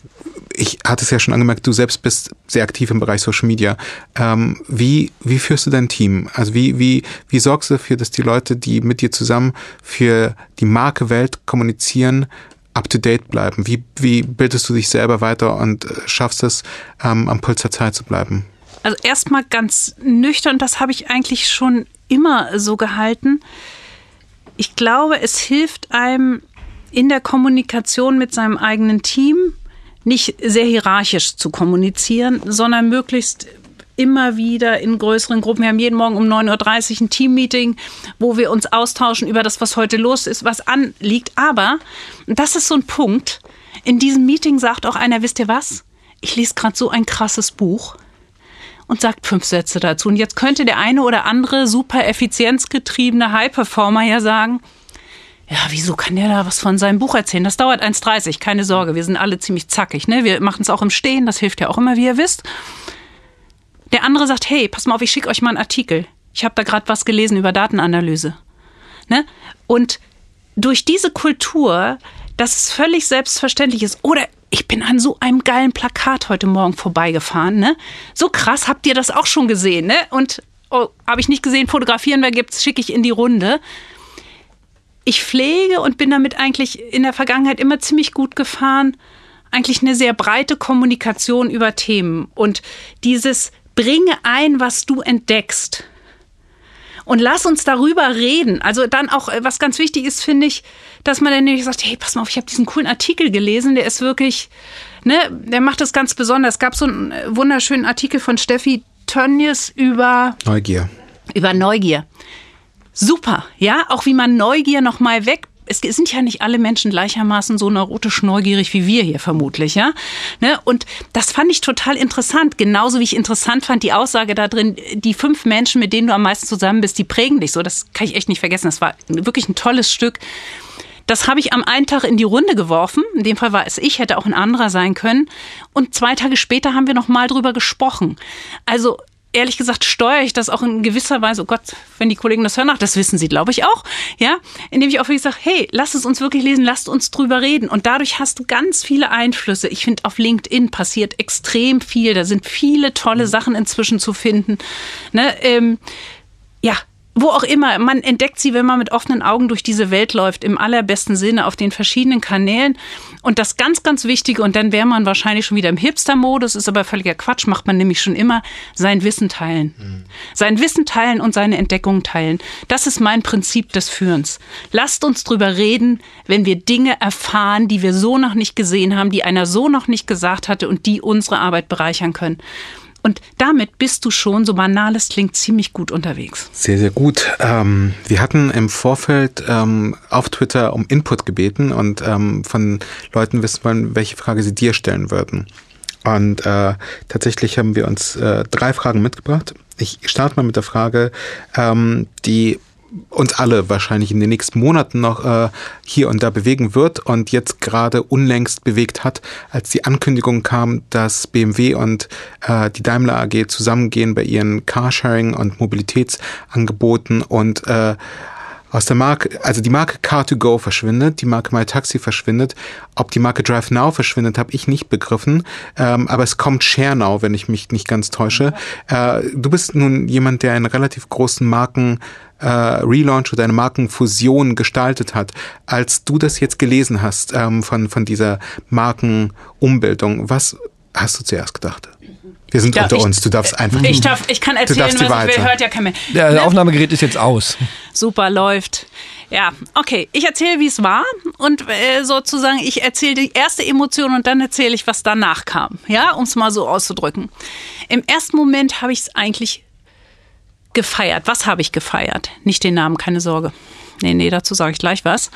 Speaker 3: ich hatte es ja schon angemerkt, du selbst bist sehr aktiv im Bereich Social Media. Ähm, wie, wie führst du dein Team? Also wie, wie, wie sorgst du dafür, dass die Leute, die mit dir zusammen für die Marke Welt kommunizieren, up to date bleiben? Wie, wie bildest du dich selber weiter und äh, schaffst es, am Puls der Zeit zu bleiben?
Speaker 4: Also erstmal ganz nüchtern, das habe ich eigentlich schon immer so gehalten. Ich glaube, es hilft einem in der Kommunikation mit seinem eigenen Team nicht sehr hierarchisch zu kommunizieren, sondern möglichst immer wieder in größeren Gruppen. Wir haben jeden Morgen um 9.30 Uhr ein Teammeeting, wo wir uns austauschen über das, was heute los ist, was anliegt. Aber, das ist so ein Punkt, in diesem Meeting sagt auch einer, wisst ihr was? Ich lese gerade so ein krasses Buch und sagt fünf Sätze dazu. Und jetzt könnte der eine oder andere super effizienzgetriebene High-Performer ja sagen, ja, wieso kann der da was von seinem Buch erzählen? Das dauert 1,30, keine Sorge, wir sind alle ziemlich zackig. Ne? Wir machen es auch im Stehen, das hilft ja auch immer, wie ihr wisst. Der andere sagt, hey, pass mal auf, ich schicke euch mal einen Artikel. Ich habe da gerade was gelesen über Datenanalyse. Ne? Und durch diese Kultur, dass es völlig selbstverständlich ist, oder ich bin an so einem geilen Plakat heute Morgen vorbeigefahren, ne? So krass, habt ihr das auch schon gesehen, ne? Und oh, habe ich nicht gesehen, fotografieren wer gibt's, schicke ich in die Runde. Ich pflege und bin damit eigentlich in der Vergangenheit immer ziemlich gut gefahren. Eigentlich eine sehr breite Kommunikation über Themen und dieses bringe ein, was du entdeckst und lass uns darüber reden. Also dann auch, äh, was ganz wichtig ist, finde ich, dass man dann nämlich sagt, hey, pass mal auf, ich habe diesen coolen Artikel gelesen, der ist wirklich, ne, der macht das ganz besonders. Es gab so einen äh, wunderschönen Artikel von Steffi Tönnies über
Speaker 3: Neugier.
Speaker 4: Über Neugier. Super, ja, auch wie man Neugier nochmal weg es sind ja nicht alle Menschen gleichermaßen so neurotisch neugierig wie wir hier vermutlich, ja. Ne? Und das fand ich total interessant. Genauso wie ich interessant fand die Aussage da drin, die fünf Menschen, mit denen du am meisten zusammen bist, die prägen dich so. Das kann ich echt nicht vergessen. Das war wirklich ein tolles Stück. Das habe ich am einen Tag in die Runde geworfen. In dem Fall war es ich, hätte auch ein anderer sein können. Und zwei Tage später haben wir noch mal drüber gesprochen. Also ehrlich gesagt steuere ich das auch in gewisser Weise, oh Gott, wenn die Kollegen das hören, ach, das wissen sie, glaube ich auch, ja, indem ich auch wirklich sage, hey, lass es uns wirklich lesen, lasst uns drüber reden. Und dadurch hast du ganz viele Einflüsse. Ich finde, auf LinkedIn passiert extrem viel. Da sind viele tolle Sachen inzwischen zu finden. Ne, ähm, ja, wo auch immer, man entdeckt sie, wenn man mit offenen Augen durch diese Welt läuft, im allerbesten Sinne auf den verschiedenen Kanälen. Und das ganz, ganz Wichtige, und dann wäre man wahrscheinlich schon wieder im Hipster-Modus, ist aber völliger Quatsch, macht man nämlich schon immer, sein Wissen teilen. Mhm. Sein Wissen teilen und seine Entdeckungen teilen. Das ist mein Prinzip des Führens. Lasst uns drüber reden, wenn wir Dinge erfahren, die wir so noch nicht gesehen haben, die einer so noch nicht gesagt hatte und die unsere Arbeit bereichern können. Und damit bist du schon, so banal es klingt, ziemlich gut unterwegs.
Speaker 3: Sehr, sehr gut. Ähm, wir hatten im Vorfeld ähm, auf Twitter um Input gebeten und ähm, von Leuten wissen wollen, welche Frage sie dir stellen würden. Und äh, tatsächlich haben wir uns äh, drei Fragen mitgebracht. Ich starte mal mit der Frage, ähm, die uns alle wahrscheinlich in den nächsten Monaten noch äh, hier und da bewegen wird und jetzt gerade unlängst bewegt hat, als die Ankündigung kam, dass BMW und äh, die Daimler AG zusammengehen bei ihren Carsharing und Mobilitätsangeboten und äh, aus der Marke, also die Marke Car2Go verschwindet, die Marke MyTaxi verschwindet. Ob die Marke DriveNow verschwindet, habe ich nicht begriffen. Ähm, aber es kommt ShareNow, wenn ich mich nicht ganz täusche. Äh, du bist nun jemand, der einen relativ großen Marken äh, Relaunch oder eine Markenfusion gestaltet hat. Als du das jetzt gelesen hast ähm, von, von dieser Markenumbildung, was hast du zuerst gedacht? Wir sind darf unter ich, uns, du darfst einfach.
Speaker 4: Ich, darf, ich kann erzählen, was wer hört ja kein mehr.
Speaker 5: Ja, das Aufnahmegerät ist jetzt aus.
Speaker 4: Super, läuft. Ja, okay. Ich erzähle, wie es war und äh, sozusagen, ich erzähle die erste Emotion und dann erzähle ich, was danach kam. Ja, um es mal so auszudrücken. Im ersten Moment habe ich es eigentlich gefeiert. Was habe ich gefeiert? Nicht den Namen, keine Sorge. Nee, nee, dazu sage ich gleich was.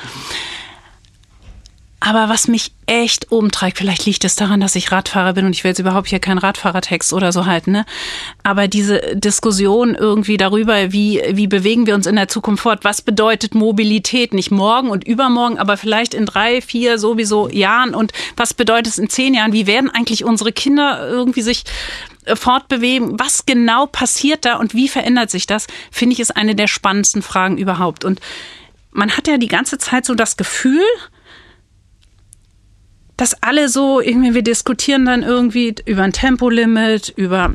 Speaker 4: Aber was mich echt umtreibt, vielleicht liegt es daran, dass ich Radfahrer bin und ich will jetzt überhaupt hier keinen Radfahrertext oder so halten, ne? Aber diese Diskussion irgendwie darüber, wie, wie bewegen wir uns in der Zukunft fort? Was bedeutet Mobilität? Nicht morgen und übermorgen, aber vielleicht in drei, vier sowieso Jahren und was bedeutet es in zehn Jahren? Wie werden eigentlich unsere Kinder irgendwie sich äh, fortbewegen? Was genau passiert da und wie verändert sich das? Finde ich ist eine der spannendsten Fragen überhaupt. Und man hat ja die ganze Zeit so das Gefühl, dass alle so, irgendwie, wir diskutieren dann irgendwie über ein Tempolimit, über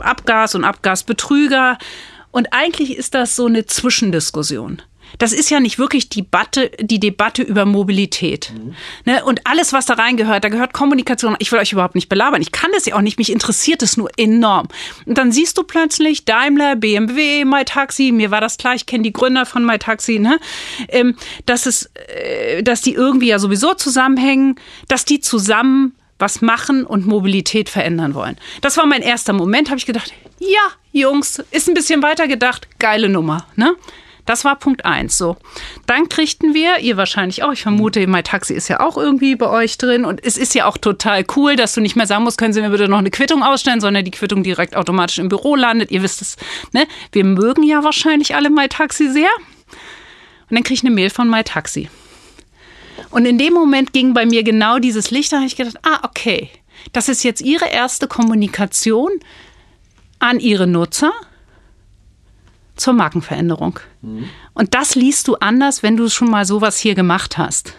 Speaker 4: Abgas und Abgasbetrüger. Und eigentlich ist das so eine Zwischendiskussion das ist ja nicht wirklich die Debatte, die Debatte über Mobilität. Mhm. Ne? Und alles, was da reingehört, da gehört Kommunikation. Ich will euch überhaupt nicht belabern. Ich kann das ja auch nicht. Mich interessiert es nur enorm. Und dann siehst du plötzlich Daimler, BMW, MyTaxi. Mir war das klar. Ich kenne die Gründer von MyTaxi. Ne? Ähm, dass es, äh, dass die irgendwie ja sowieso zusammenhängen, dass die zusammen was machen und Mobilität verändern wollen. Das war mein erster Moment. Habe ich gedacht, ja, Jungs, ist ein bisschen weiter gedacht. Geile Nummer. Ne? Das war Punkt eins. So. Dann kriegten wir, ihr wahrscheinlich auch, ich vermute, mein Taxi ist ja auch irgendwie bei euch drin. Und es ist ja auch total cool, dass du nicht mehr sagen musst, können Sie mir bitte noch eine Quittung ausstellen, sondern die Quittung direkt automatisch im Büro landet. Ihr wisst es, ne? Wir mögen ja wahrscheinlich alle MyTaxi sehr. Und dann kriege ich eine Mail von MyTaxi. Und in dem Moment ging bei mir genau dieses Licht, da habe ich gedacht, ah, okay, das ist jetzt Ihre erste Kommunikation an Ihre Nutzer zur Markenveränderung. Mhm. Und das liest du anders, wenn du schon mal sowas hier gemacht hast.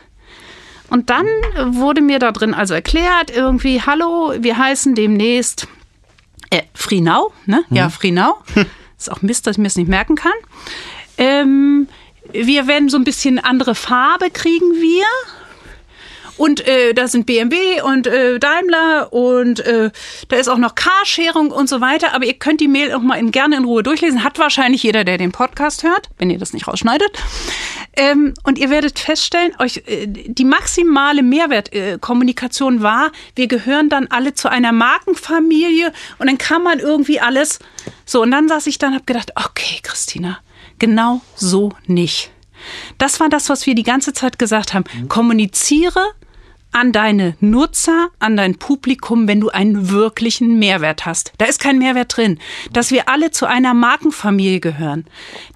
Speaker 4: Und dann wurde mir da drin also erklärt, irgendwie, hallo, wir heißen demnächst äh, Frienau, ne? Mhm. Ja, Frienau. Ist auch Mist, dass ich mir das nicht merken kann. Ähm, wir werden so ein bisschen andere Farbe kriegen wir. Und äh, da sind BMW und äh, Daimler und äh, da ist auch noch Carsharing und so weiter. Aber ihr könnt die Mail auch mal in, gerne in Ruhe durchlesen. Hat wahrscheinlich jeder, der den Podcast hört, wenn ihr das nicht rausschneidet. Ähm, und ihr werdet feststellen, euch äh, die maximale Mehrwertkommunikation äh, war, wir gehören dann alle zu einer Markenfamilie und dann kann man irgendwie alles. So, und dann saß ich dann und habe gedacht, okay, Christina, genau so nicht. Das war das, was wir die ganze Zeit gesagt haben. Kommuniziere an deine Nutzer, an dein Publikum, wenn du einen wirklichen Mehrwert hast. Da ist kein Mehrwert drin. Dass wir alle zu einer Markenfamilie gehören.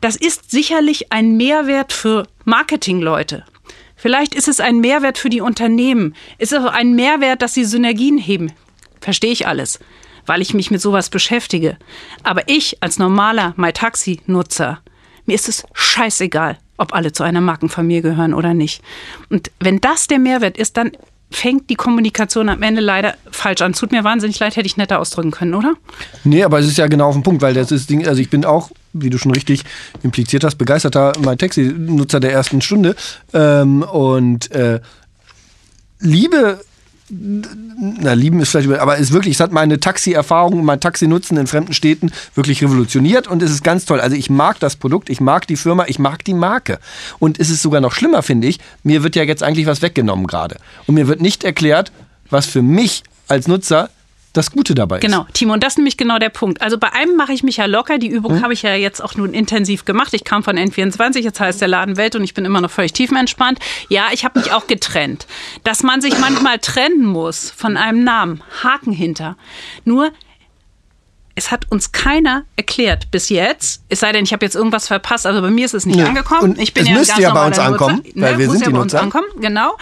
Speaker 4: Das ist sicherlich ein Mehrwert für Marketingleute. Vielleicht ist es ein Mehrwert für die Unternehmen. Ist es auch ein Mehrwert, dass sie Synergien heben. Verstehe ich alles, weil ich mich mit sowas beschäftige. Aber ich als normaler MyTaxi-Nutzer, mir ist es scheißegal, ob alle zu einer Markenfamilie gehören oder nicht. Und wenn das der Mehrwert ist, dann fängt die Kommunikation am Ende leider falsch an. Tut mir wahnsinnig leid, hätte ich netter ausdrücken können, oder?
Speaker 5: Nee, aber es ist ja genau auf den Punkt, weil das ist Ding, also ich bin auch, wie du schon richtig impliziert hast, begeisterter MyTaxi-Nutzer der ersten Stunde ähm, und äh, liebe na, lieben ist vielleicht, aber es ist wirklich, es hat meine Taxi-Erfahrung, mein Taxi-Nutzen in fremden Städten wirklich revolutioniert und es ist ganz toll. Also ich mag das Produkt, ich mag die Firma, ich mag die Marke. Und es ist sogar noch schlimmer, finde ich, mir wird ja jetzt eigentlich was weggenommen gerade. Und mir wird nicht erklärt, was für mich als Nutzer das Gute dabei ist.
Speaker 4: Genau, Timo, und das ist nämlich genau der Punkt. Also bei einem mache ich mich ja locker. Die Übung hm? habe ich ja jetzt auch nun intensiv gemacht. Ich kam von N24, jetzt heißt der Laden Welt und ich bin immer noch völlig tiefenentspannt. Ja, ich habe mich auch getrennt. Dass man sich manchmal trennen muss von einem Namen, Haken hinter. Nur es hat uns keiner erklärt bis jetzt, es sei denn, ich habe jetzt irgendwas verpasst, also bei mir ist es nicht ja. angekommen.
Speaker 5: Und ich bin es ja müsste ja bei uns ankommen,
Speaker 4: Nutzer, weil ne? wir sind ja die Nutzer. Ankommen, genau.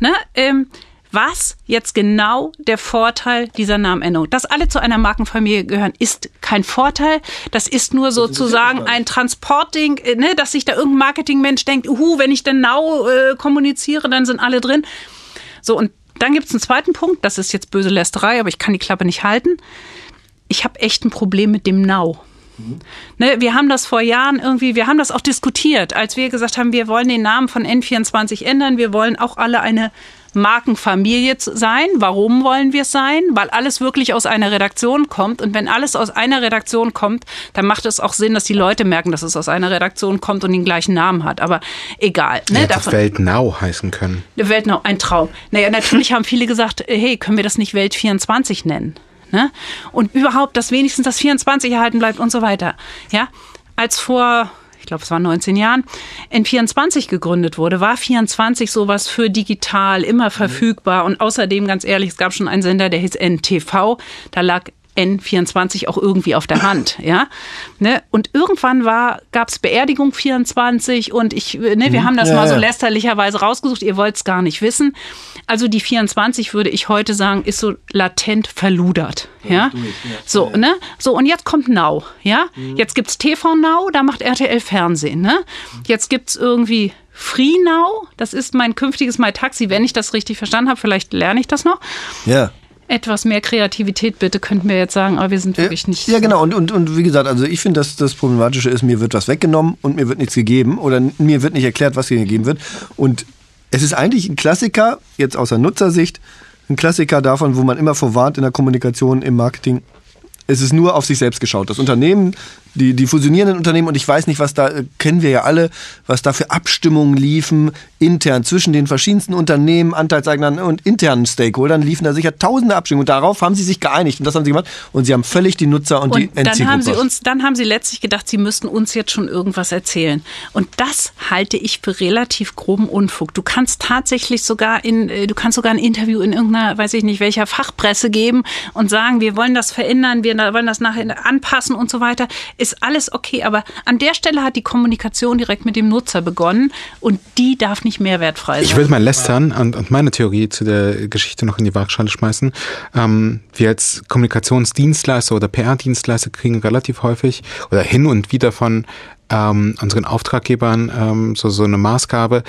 Speaker 4: Ne? Ähm, was jetzt genau der Vorteil dieser Namenänderung. Dass alle zu einer Markenfamilie gehören, ist kein Vorteil. Das ist nur sozusagen ein Transportding, äh, ne, dass sich da irgendein Marketingmensch denkt, uhu, wenn ich denn Now äh, kommuniziere, dann sind alle drin. So, und dann gibt es einen zweiten Punkt, das ist jetzt böse Lästerei, aber ich kann die Klappe nicht halten. Ich habe echt ein Problem mit dem Now. Mhm. Ne, wir haben das vor Jahren irgendwie, wir haben das auch diskutiert, als wir gesagt haben, wir wollen den Namen von N24 ändern, wir wollen auch alle eine Markenfamilie sein. Warum wollen wir es sein? Weil alles wirklich aus einer Redaktion kommt. Und wenn alles aus einer Redaktion kommt, dann macht es auch Sinn, dass die Leute merken, dass es aus einer Redaktion kommt und den gleichen Namen hat. Aber egal.
Speaker 3: Ne? Hätte Davon, Weltnau heißen können.
Speaker 4: Weltnau, ein Traum. Naja, natürlich haben viele gesagt, hey, können wir das nicht Welt 24 nennen? Ne? Und überhaupt, dass wenigstens das 24 erhalten bleibt und so weiter. Ja, als vor ich glaube, es war 19 Jahren, N24 gegründet wurde, war 24 sowas für digital, immer verfügbar. Und außerdem, ganz ehrlich, es gab schon einen Sender, der hieß NTV. Da lag N24 auch irgendwie auf der Hand, ja. Ne? Und irgendwann war, gab's Beerdigung 24 und ich, ne, wir haben das
Speaker 5: Ja,
Speaker 4: mal so lästerlicherweise rausgesucht, ihr wollt's gar nicht wissen. Also die 24 würde ich heute sagen, ist so latent verludert, ja. So, ne? So, und jetzt kommt Now, ja. Jetzt gibt's TV Now, da macht RTL Fernsehen, ne? Jetzt gibt's irgendwie Free Now, das ist mein künftiges My Taxi, wenn ich das richtig verstanden habe, vielleicht lerne ich das noch.
Speaker 5: Ja.
Speaker 4: Etwas mehr Kreativität bitte, könnten wir jetzt sagen, aber wir sind wirklich nicht.
Speaker 5: Ja, genau. Und, und, und wie gesagt, also ich finde, dass das Problematische ist, mir wird was weggenommen und mir wird nichts gegeben oder mir wird nicht erklärt, was hier gegeben wird. Und es ist eigentlich ein Klassiker, jetzt aus der Nutzersicht, ein Klassiker davon, wo man immer vorwarnt in der Kommunikation, im Marketing. Es ist nur auf sich selbst geschaut. Das Unternehmen, die, die fusionierenden Unternehmen, und ich weiß nicht, was da, äh, kennen wir ja alle, was da für Abstimmungen liefen, intern zwischen den verschiedensten Unternehmen, Anteilseignern und internen Stakeholdern, liefen da sicher tausende Abstimmungen. Und darauf haben sie sich geeinigt. Und das haben sie gemacht. Und sie haben völlig die Nutzer und, die
Speaker 4: Und dann haben sie
Speaker 5: Endzielgruppe.
Speaker 4: uns, dann haben sie letztlich gedacht, sie müssten uns jetzt schon irgendwas erzählen. Und das halte ich für relativ groben Unfug. Du kannst tatsächlich sogar in, äh, du kannst sogar ein Interview in irgendeiner, weiß ich nicht, welcher Fachpresse geben und sagen, wir wollen das verändern, wir wollen das nachher anpassen und so weiter. Ist alles okay. Aber an der Stelle hat die Kommunikation direkt mit dem Nutzer begonnen und die darf nicht mehrwertfrei sein.
Speaker 3: Ich würde mal lästern und, und meine Theorie zu der Geschichte noch in die Waagschale schmeißen. Ähm, wir als Kommunikationsdienstleister oder PR-Dienstleister kriegen relativ häufig oder hin und wieder von ähm, unseren Auftraggebern ähm, so, so eine Maßgabe.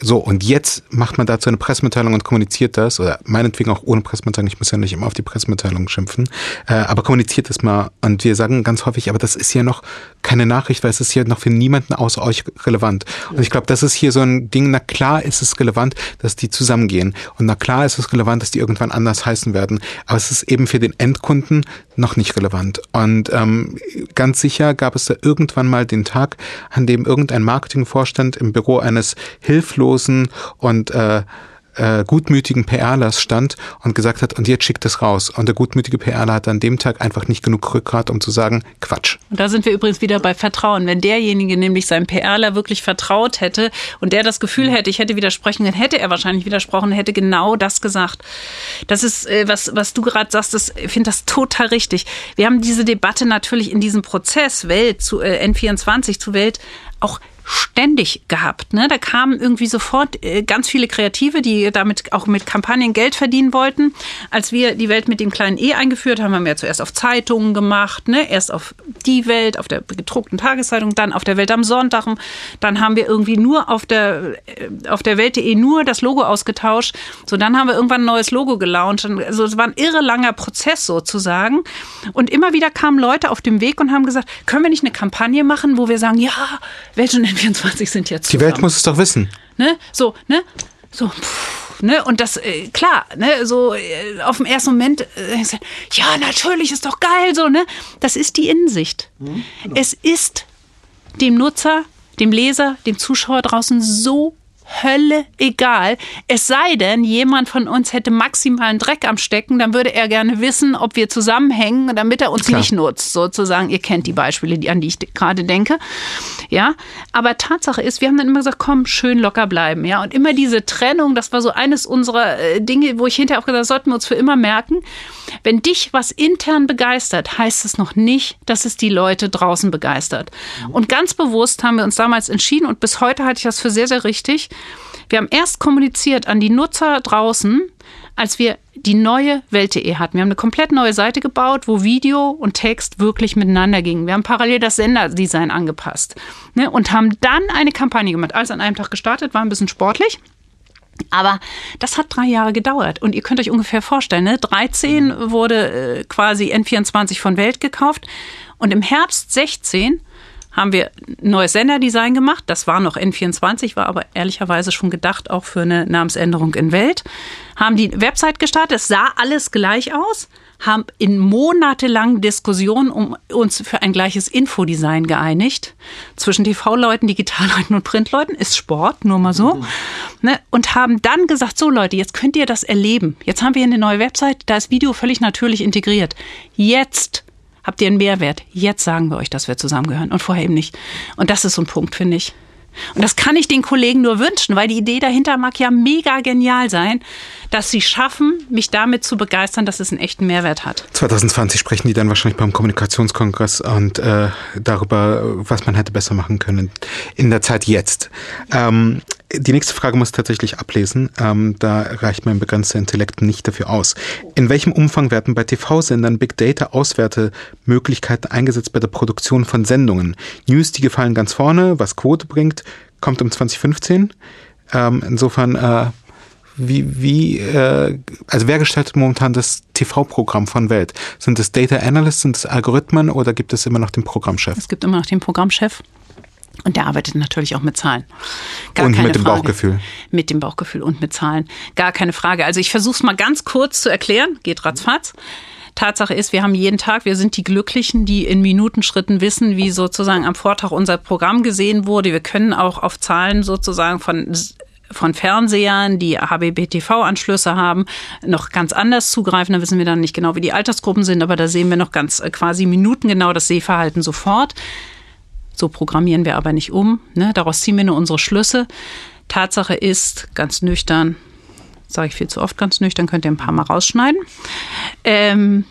Speaker 3: So, und jetzt macht man dazu eine Pressemitteilung und kommuniziert das, oder meinetwegen auch ohne Pressemitteilung, ich muss ja nicht immer auf die Pressemitteilung schimpfen, äh, aber kommuniziert das mal. Und wir sagen ganz häufig, aber das ist ja noch keine Nachricht, weil es ist ja noch für niemanden außer euch relevant. Und ich glaube, das ist hier so ein Ding, na klar ist es relevant, dass die zusammengehen. Und na klar ist es relevant, dass die irgendwann anders heißen werden. Aber es ist eben für den Endkunden noch nicht relevant. Und ähm, ganz sicher gab es da irgendwann mal den Tag, an dem irgendein Marketingvorstand im Büro eines hilflosen und äh, äh, gutmütigen PRlers stand und gesagt hat, und jetzt schickt es raus. Und der gutmütige PRler hat an dem Tag einfach nicht genug Rückgrat, um zu sagen, Quatsch.
Speaker 4: Und da sind wir übrigens wieder bei Vertrauen. Wenn derjenige nämlich seinem PRler wirklich vertraut hätte und der das Gefühl hätte, ich hätte widersprochen, dann hätte er wahrscheinlich widersprochen, hätte genau das gesagt. Das ist, äh, was, was du gerade sagst, das, ich finde das total richtig. Wir haben diese Debatte natürlich in diesem Prozess Welt zu äh, N24 zu Welt auch ständig gehabt. Ne? Da kamen irgendwie sofort äh, ganz viele Kreative, die damit auch mit Kampagnen Geld verdienen wollten. Als wir die Welt mit dem kleinen E eingeführt haben, haben wir ja zuerst auf Zeitungen gemacht, ne? erst auf die Welt, auf der gedruckten Tageszeitung, dann auf der Welt am Sonntag. Dann haben wir irgendwie nur auf der, äh, auf der Welt.de nur das Logo ausgetauscht. So, dann haben wir irgendwann ein neues Logo gelauncht. Also es war ein irre langer Prozess sozusagen. Und immer wieder kamen Leute auf dem Weg und haben gesagt, können wir nicht eine Kampagne machen, wo wir sagen, ja, Welt und N24 sind jetzt
Speaker 3: Die Welt muss es doch wissen.
Speaker 4: ne? So, ne? So, pff, ne? Und das, äh, klar, ne? So äh, auf den ersten Moment, äh, ja, natürlich, ist doch geil, so, ne? Das ist die Innensicht. Es ist dem Nutzer, dem Leser, dem Zuschauer draußen so Hölle egal. Es sei denn, jemand von uns hätte maximalen Dreck am Stecken, dann würde er gerne wissen, ob wir zusammenhängen, damit er uns
Speaker 3: Klar.
Speaker 4: nicht nutzt, sozusagen. Ihr kennt die Beispiele, die, an die ich gerade denke. Ja, aber Tatsache ist, wir haben dann immer gesagt, komm, schön locker bleiben. Ja, und immer diese Trennung, das war so eines unserer äh, Dinge, wo ich hinterher auch gesagt habe, sollten wir uns für immer merken. Wenn dich was intern begeistert, heißt es noch nicht, dass es die Leute draußen begeistert. Und ganz bewusst haben wir uns damals entschieden und bis heute halte ich das für sehr, sehr richtig. Wir haben erst kommuniziert an die Nutzer draußen, als wir die neue Welt.de hatten. Wir haben eine komplett neue Seite gebaut, wo Video und Text wirklich miteinander gingen. Wir haben parallel das Senderdesign angepasst ne, und haben dann eine Kampagne gemacht. Alles an einem Tag gestartet, war ein bisschen sportlich. Aber das hat drei Jahre gedauert. Und ihr könnt euch ungefähr vorstellen, ne? 13 wurde äh, quasi N24 von Welt gekauft. Und im Herbst 16 haben wir ein neues Senderdesign gemacht. Das war noch N24, war aber ehrlicherweise schon gedacht auch für eine Namensänderung in Welt. Haben die Website gestartet. Es sah alles gleich aus. Haben in monatelangen Diskussionen um uns für ein gleiches Infodesign geeinigt. Zwischen TV-Leuten, Digitalleuten und Printleuten ist Sport, nur mal so. Ne? Und haben dann gesagt, so Leute, jetzt könnt ihr das erleben. Jetzt haben wir hier eine neue Website, da ist Video völlig natürlich integriert. Jetzt Habt ihr einen Mehrwert? Jetzt sagen wir euch, dass wir zusammengehören und vorher eben nicht. Und das ist so ein Punkt, finde ich. Und das kann ich den Kollegen nur wünschen, weil die Idee dahinter mag ja mega genial sein, dass sie schaffen, mich damit zu begeistern, dass es einen echten Mehrwert hat.
Speaker 3: 2020 sprechen die dann wahrscheinlich beim Kommunikationskongress und äh, darüber, was man hätte besser machen können in der Zeit jetzt. Ähm, die nächste Frage muss ich tatsächlich ablesen. Ähm, da reicht mein begrenzter Intellekt nicht dafür aus. In welchem Umfang werden bei TV-Sendern Big Data Auswertemöglichkeiten eingesetzt bei der Produktion von Sendungen? News, die gefallen ganz vorne, was Quote bringt, kommt um 2015. Ähm, insofern, äh, wie, wie, äh, also wer gestaltet momentan das TV-Programm von Welt? Sind es Data Analysts, sind es Algorithmen oder gibt es immer noch den Programmchef?
Speaker 4: Es gibt immer noch den Programmchef. Und der arbeitet natürlich auch mit Zahlen.
Speaker 3: Gar und mit dem Frage. Bauchgefühl.
Speaker 4: Mit dem Bauchgefühl und mit Zahlen. Gar keine Frage. Also ich versuche es mal ganz kurz zu erklären. Geht ratzfatz. Tatsache ist, wir haben jeden Tag, wir sind die Glücklichen, die in Minutenschritten wissen, wie sozusagen am Vortag unser Programm gesehen wurde. Wir können auch auf Zahlen sozusagen von von Fernsehern, die HBBTV-Anschlüsse haben, noch ganz anders zugreifen. Da wissen wir dann nicht genau, wie die Altersgruppen sind, aber da sehen wir noch ganz äh, quasi minutengenau das Sehverhalten sofort. So programmieren wir aber nicht um. Ne? Daraus ziehen wir nur unsere Schlüsse. Tatsache ist, ganz nüchtern, sage ich viel zu oft ganz nüchtern, könnt ihr ein paar Mal rausschneiden. Ähm,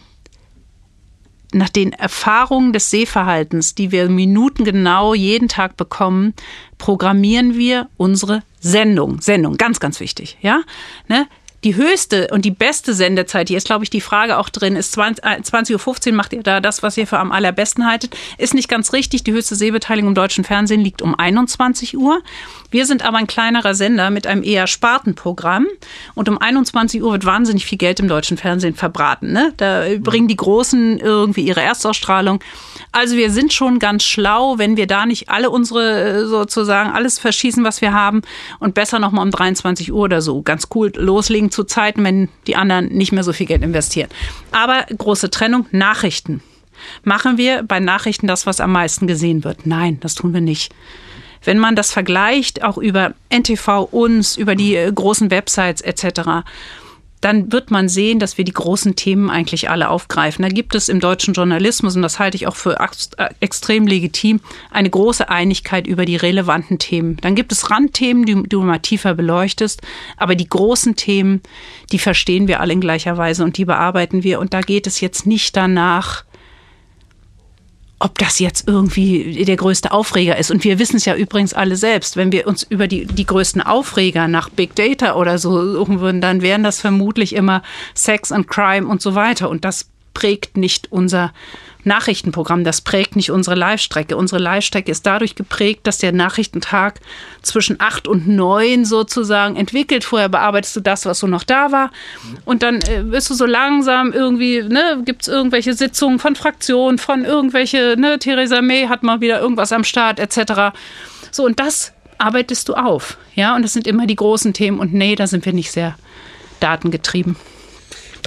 Speaker 4: nach den Erfahrungen des Sehverhaltens, die wir minutengenau jeden Tag bekommen, programmieren wir unsere Sendung. Sendung, ganz, ganz wichtig. Ja, ne? die höchste und die beste Sendezeit, hier ist, glaube ich, die Frage auch drin, ist 20.15 äh, Uhr macht ihr da das, was ihr für am allerbesten haltet. Ist nicht ganz richtig. Die höchste Sehbeteiligung im deutschen Fernsehen liegt um 21 Uhr. Wir sind aber ein kleinerer Sender mit einem eher Spartenprogramm. Und um 21 Uhr wird wahnsinnig viel Geld im deutschen Fernsehen verbraten. Ne? Da bringen die Großen irgendwie ihre Erstausstrahlung. Also wir sind schon ganz schlau, wenn wir da nicht alle unsere äh, sozusagen alles verschießen, was wir haben und besser nochmal um 23 Uhr oder so ganz cool loslegen zu Zeiten, wenn die anderen nicht mehr so viel Geld investieren. Aber große Trennung, Nachrichten. Machen wir bei Nachrichten das, was am meisten gesehen wird? Nein, das tun wir nicht. Wenn man das vergleicht, auch über NTV, uns, über die äh, großen Websites etc., dann wird man sehen, dass wir die großen Themen eigentlich alle aufgreifen. Da gibt es im deutschen Journalismus, und das halte ich auch für äh, extrem legitim, eine große Einigkeit über die relevanten Themen. Dann gibt es Randthemen, die du mal tiefer beleuchtest, aber die großen Themen, die verstehen wir alle in gleicher Weise und die bearbeiten wir. Und da geht es jetzt nicht danach, ob das jetzt irgendwie der größte Aufreger ist. Und wir wissen es ja übrigens alle selbst. Wenn wir uns über die, die größten Aufreger nach Big Data oder so suchen würden, dann wären das vermutlich immer Sex and Crime und so weiter. Und das prägt nicht unser Nachrichtenprogramm, das prägt nicht unsere Live-Strecke. Unsere Live-Strecke ist dadurch geprägt, dass der Nachrichtentag zwischen acht und neun sozusagen entwickelt. Vorher bearbeitest du das, was so noch da war. Und dann äh, wirst du so langsam irgendwie, ne, gibt es irgendwelche Sitzungen von Fraktionen, von irgendwelche, ne, Theresa May hat mal wieder irgendwas am Start, etc. So, und das arbeitest du auf. Ja, und das sind immer die großen Themen. Und nee, da sind wir nicht sehr datengetrieben.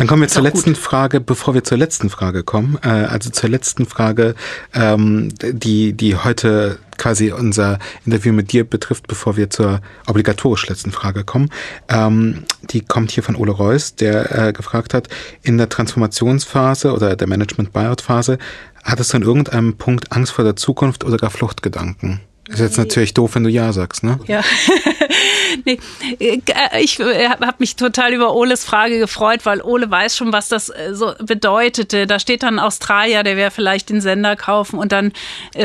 Speaker 3: Dann kommen wir zur letzten gut. Frage, bevor wir zur letzten Frage kommen. Äh, also zur letzten Frage, ähm, die, die heute quasi unser Interview mit dir betrifft, bevor wir zur obligatorisch letzten Frage kommen. Ähm, die kommt hier von Ole Reuss, der äh, gefragt hat, in der Transformationsphase oder der Management-Buyout-Phase, hattest du an irgendeinem Punkt Angst vor der Zukunft oder gar Fluchtgedanken? Ist jetzt natürlich doof, wenn du Ja sagst, ne?
Speaker 4: Ja. nee, äh, ich äh, habe mich total über Oles Frage gefreut, weil Ole weiß schon, was das äh, so bedeutete. Da steht dann Australier, der wäre vielleicht den Sender kaufen und dann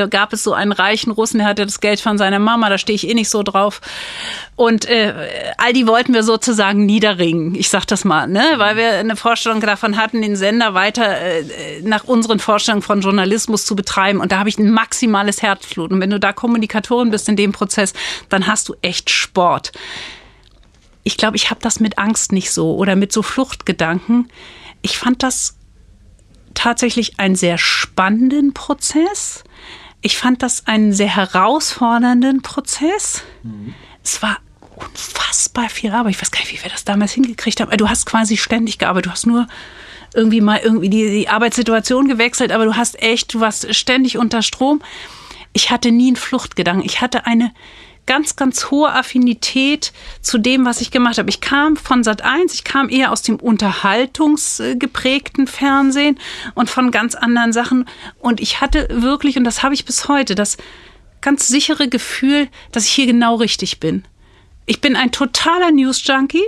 Speaker 4: gab es so einen reichen Russen, der hatte das Geld von seiner Mama, da stehe ich eh nicht so drauf. Und äh, all die wollten wir sozusagen niederringen. Ich sag das mal, ne? weil wir eine Vorstellung davon hatten, den Sender weiter äh, nach unseren Vorstellungen von Journalismus zu betreiben. Und da habe ich ein maximales Herzblut. Und wenn du da Kommunikatorin bist in dem Prozess, dann hast du echt Sport. Ich glaube, ich habe das mit Angst nicht so oder mit so Fluchtgedanken. Ich fand das tatsächlich einen sehr spannenden Prozess. Ich fand das einen sehr herausfordernden Prozess. Mhm. Es war unfassbar viel Arbeit. Ich weiß gar nicht, wie wir das damals hingekriegt haben. Du hast quasi ständig gearbeitet. Du hast nur irgendwie mal irgendwie die, die Arbeitssituation gewechselt, aber du hast echt, du warst ständig unter Strom. Ich hatte nie einen Fluchtgedanken. Ich hatte eine ganz, ganz hohe Affinität zu dem, was ich gemacht habe. Ich kam von Sat 1, ich kam eher aus dem unterhaltungsgeprägten Fernsehen und von ganz anderen Sachen. Und ich hatte wirklich, und das habe ich bis heute, das ganz sichere Gefühl, dass ich hier genau richtig bin. Ich bin ein totaler News-Junkie.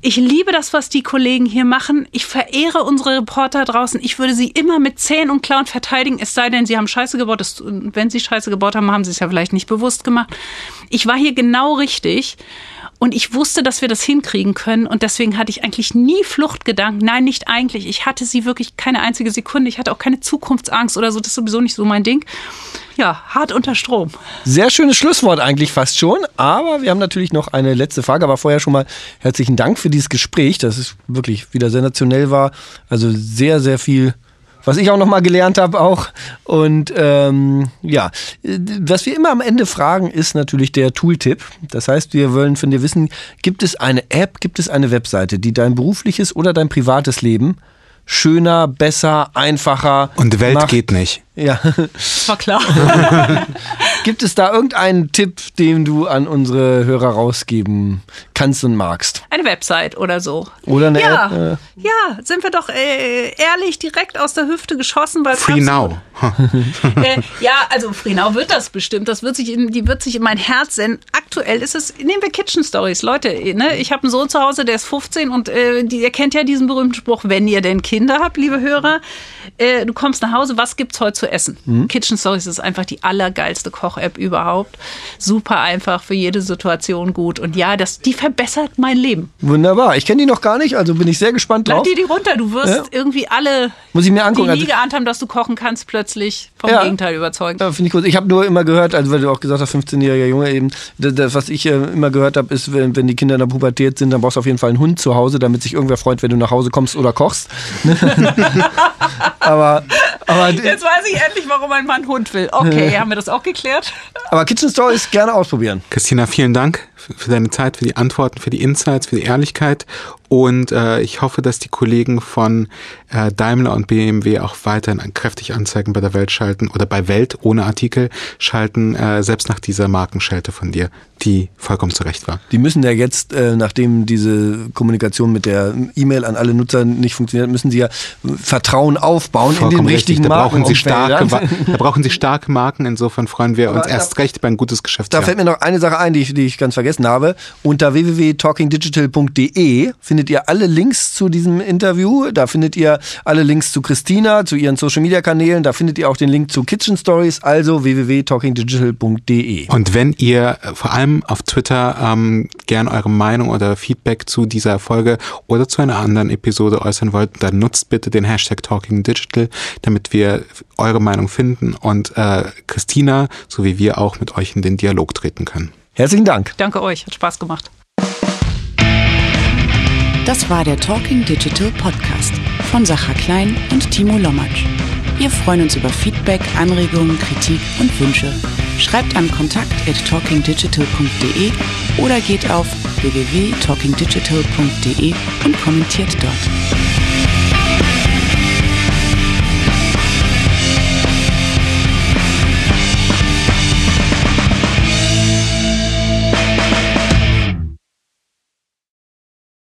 Speaker 4: Ich liebe das, was die Kollegen hier machen. Ich verehre unsere Reporter draußen. Ich würde sie immer mit Zähnen und Klauen verteidigen, es sei denn, sie haben Scheiße gebaut. Das, wenn sie Scheiße gebaut haben, haben sie es ja vielleicht nicht bewusst gemacht. Ich war hier genau richtig. Und ich wusste, dass wir das hinkriegen können. Und deswegen hatte ich eigentlich nie Fluchtgedanken. Nein, nicht eigentlich. Ich hatte sie wirklich keine einzige Sekunde. Ich hatte auch keine Zukunftsangst oder so. Das ist sowieso nicht so mein Ding. Ja, hart unter Strom.
Speaker 5: Sehr schönes Schlusswort eigentlich fast schon. Aber wir haben natürlich noch eine letzte Frage. Aber vorher schon mal herzlichen Dank für dieses Gespräch, das wirklich wieder sensationell war. Also sehr, sehr viel was ich auch noch mal gelernt habe auch. Und ähm, ja, was wir immer am Ende fragen, ist natürlich der Tooltip. Das heißt, wir wollen von dir wissen, gibt es eine App, gibt es eine Webseite, die dein berufliches oder dein privates Leben schöner, besser, einfacher.
Speaker 3: Und Welt
Speaker 5: macht?
Speaker 3: geht nicht.
Speaker 5: Ja.
Speaker 4: Das war klar.
Speaker 5: Gibt es da irgendeinen Tipp, den du an unsere Hörer rausgeben kannst und magst?
Speaker 4: Eine Website oder so.
Speaker 5: Oder eine
Speaker 4: ja,
Speaker 5: App? Äh,
Speaker 4: ja, sind wir doch äh, ehrlich direkt aus der Hüfte geschossen, weil
Speaker 3: Free now.
Speaker 4: äh, ja, also Free now wird das bestimmt. Das wird sich in, die wird sich in mein Herz senden. Aktuell ist es, nehmen wir Kitchen Stories, Leute. Ne, ich habe einen Sohn zu Hause, der ist 15 und äh, die, ihr kennt ja diesen berühmten Spruch: Wenn ihr denn Kinder habt, liebe Hörer, äh, du kommst nach Hause, was gibt's heute zu essen?
Speaker 5: Mhm.
Speaker 4: Kitchen Stories ist einfach die allergeilste Koch-App überhaupt. Super einfach für jede Situation gut und ja, das, die verbessert mein Leben.
Speaker 5: wunderbar. Ich kenne die noch gar nicht, also bin ich sehr gespannt drauf.
Speaker 4: dir die runter, du wirst
Speaker 5: Ja.
Speaker 4: irgendwie alle,
Speaker 5: Muss ich mir angucken.
Speaker 4: die nie
Speaker 5: Also,
Speaker 4: geahnt haben, dass du kochen kannst, plötzlich vom
Speaker 5: Ja.
Speaker 4: Gegenteil überzeugen.
Speaker 5: ja, finde ich gut. Ich habe nur immer gehört, also weil du auch gesagt hast, 15-jähriger Junge eben, das, das, was ich äh, immer gehört habe, ist, wenn, wenn die Kinder in der Pubertät sind, dann brauchst du auf jeden Fall einen Hund zu Hause, damit sich irgendwer freut, wenn du nach Hause kommst oder kochst. aber, aber,
Speaker 4: Jetzt weiß ich endlich, warum ein Mann Hund will. Okay, haben wir das auch geklärt?
Speaker 5: aber Kitchen Stories gerne ausprobieren.
Speaker 3: Christina, vielen Dank für deine Zeit, für die Antworten, für die Insights, für die Ehrlichkeit. Und äh, ich hoffe, dass die Kollegen von äh, Daimler und BMW auch weiterhin kräftig Anzeigen bei der Welt schalten oder bei Welt ohne Artikel schalten, äh, selbst nach dieser Markenschelte von dir, die vollkommen zurecht war.
Speaker 5: Die müssen ja jetzt, äh, nachdem diese Kommunikation mit der E-Mail an alle Nutzer nicht funktioniert, müssen sie ja Vertrauen aufbauen in den
Speaker 3: Vollkommen richtig.
Speaker 5: richtigen
Speaker 3: Da brauchen sie starke, da brauchen sie starke Marken. Insofern freuen wir uns
Speaker 5: Aber da-
Speaker 3: erst recht über ein gutes Geschäft.
Speaker 5: Da fällt mir noch eine Sache ein, die ich, die ich ganz vergessen habe. Unter www.talkingdigital.de findet ihr alle Links zu diesem Interview. Da findet ihr alle Links zu Christina, zu ihren Social Media Kanälen. Da findet ihr auch den Link zu Kitchen Stories. Also www.talkingdigital.de.
Speaker 3: Und wenn ihr äh, vor allem auf Twitter ähm, gern eure Meinung oder Feedback zu dieser Folge oder zu einer anderen Episode äußern wollt, dann nutzt bitte den Hashtag TalkingDigital, damit wir eure Meinung finden und äh, Christina sowie wir auch mit euch in den Dialog treten können.
Speaker 5: Herzlichen Dank.
Speaker 4: Danke euch, hat Spaß gemacht.
Speaker 1: Das war der Talking Digital Podcast von Sacha Klein und Timo Lommatsch. Wir freuen uns über Feedback, Anregungen, Kritik und Wünsche. Schreibt an kontakt@talkingdigital.de oder geht auf www.talkingdigital.de und kommentiert dort.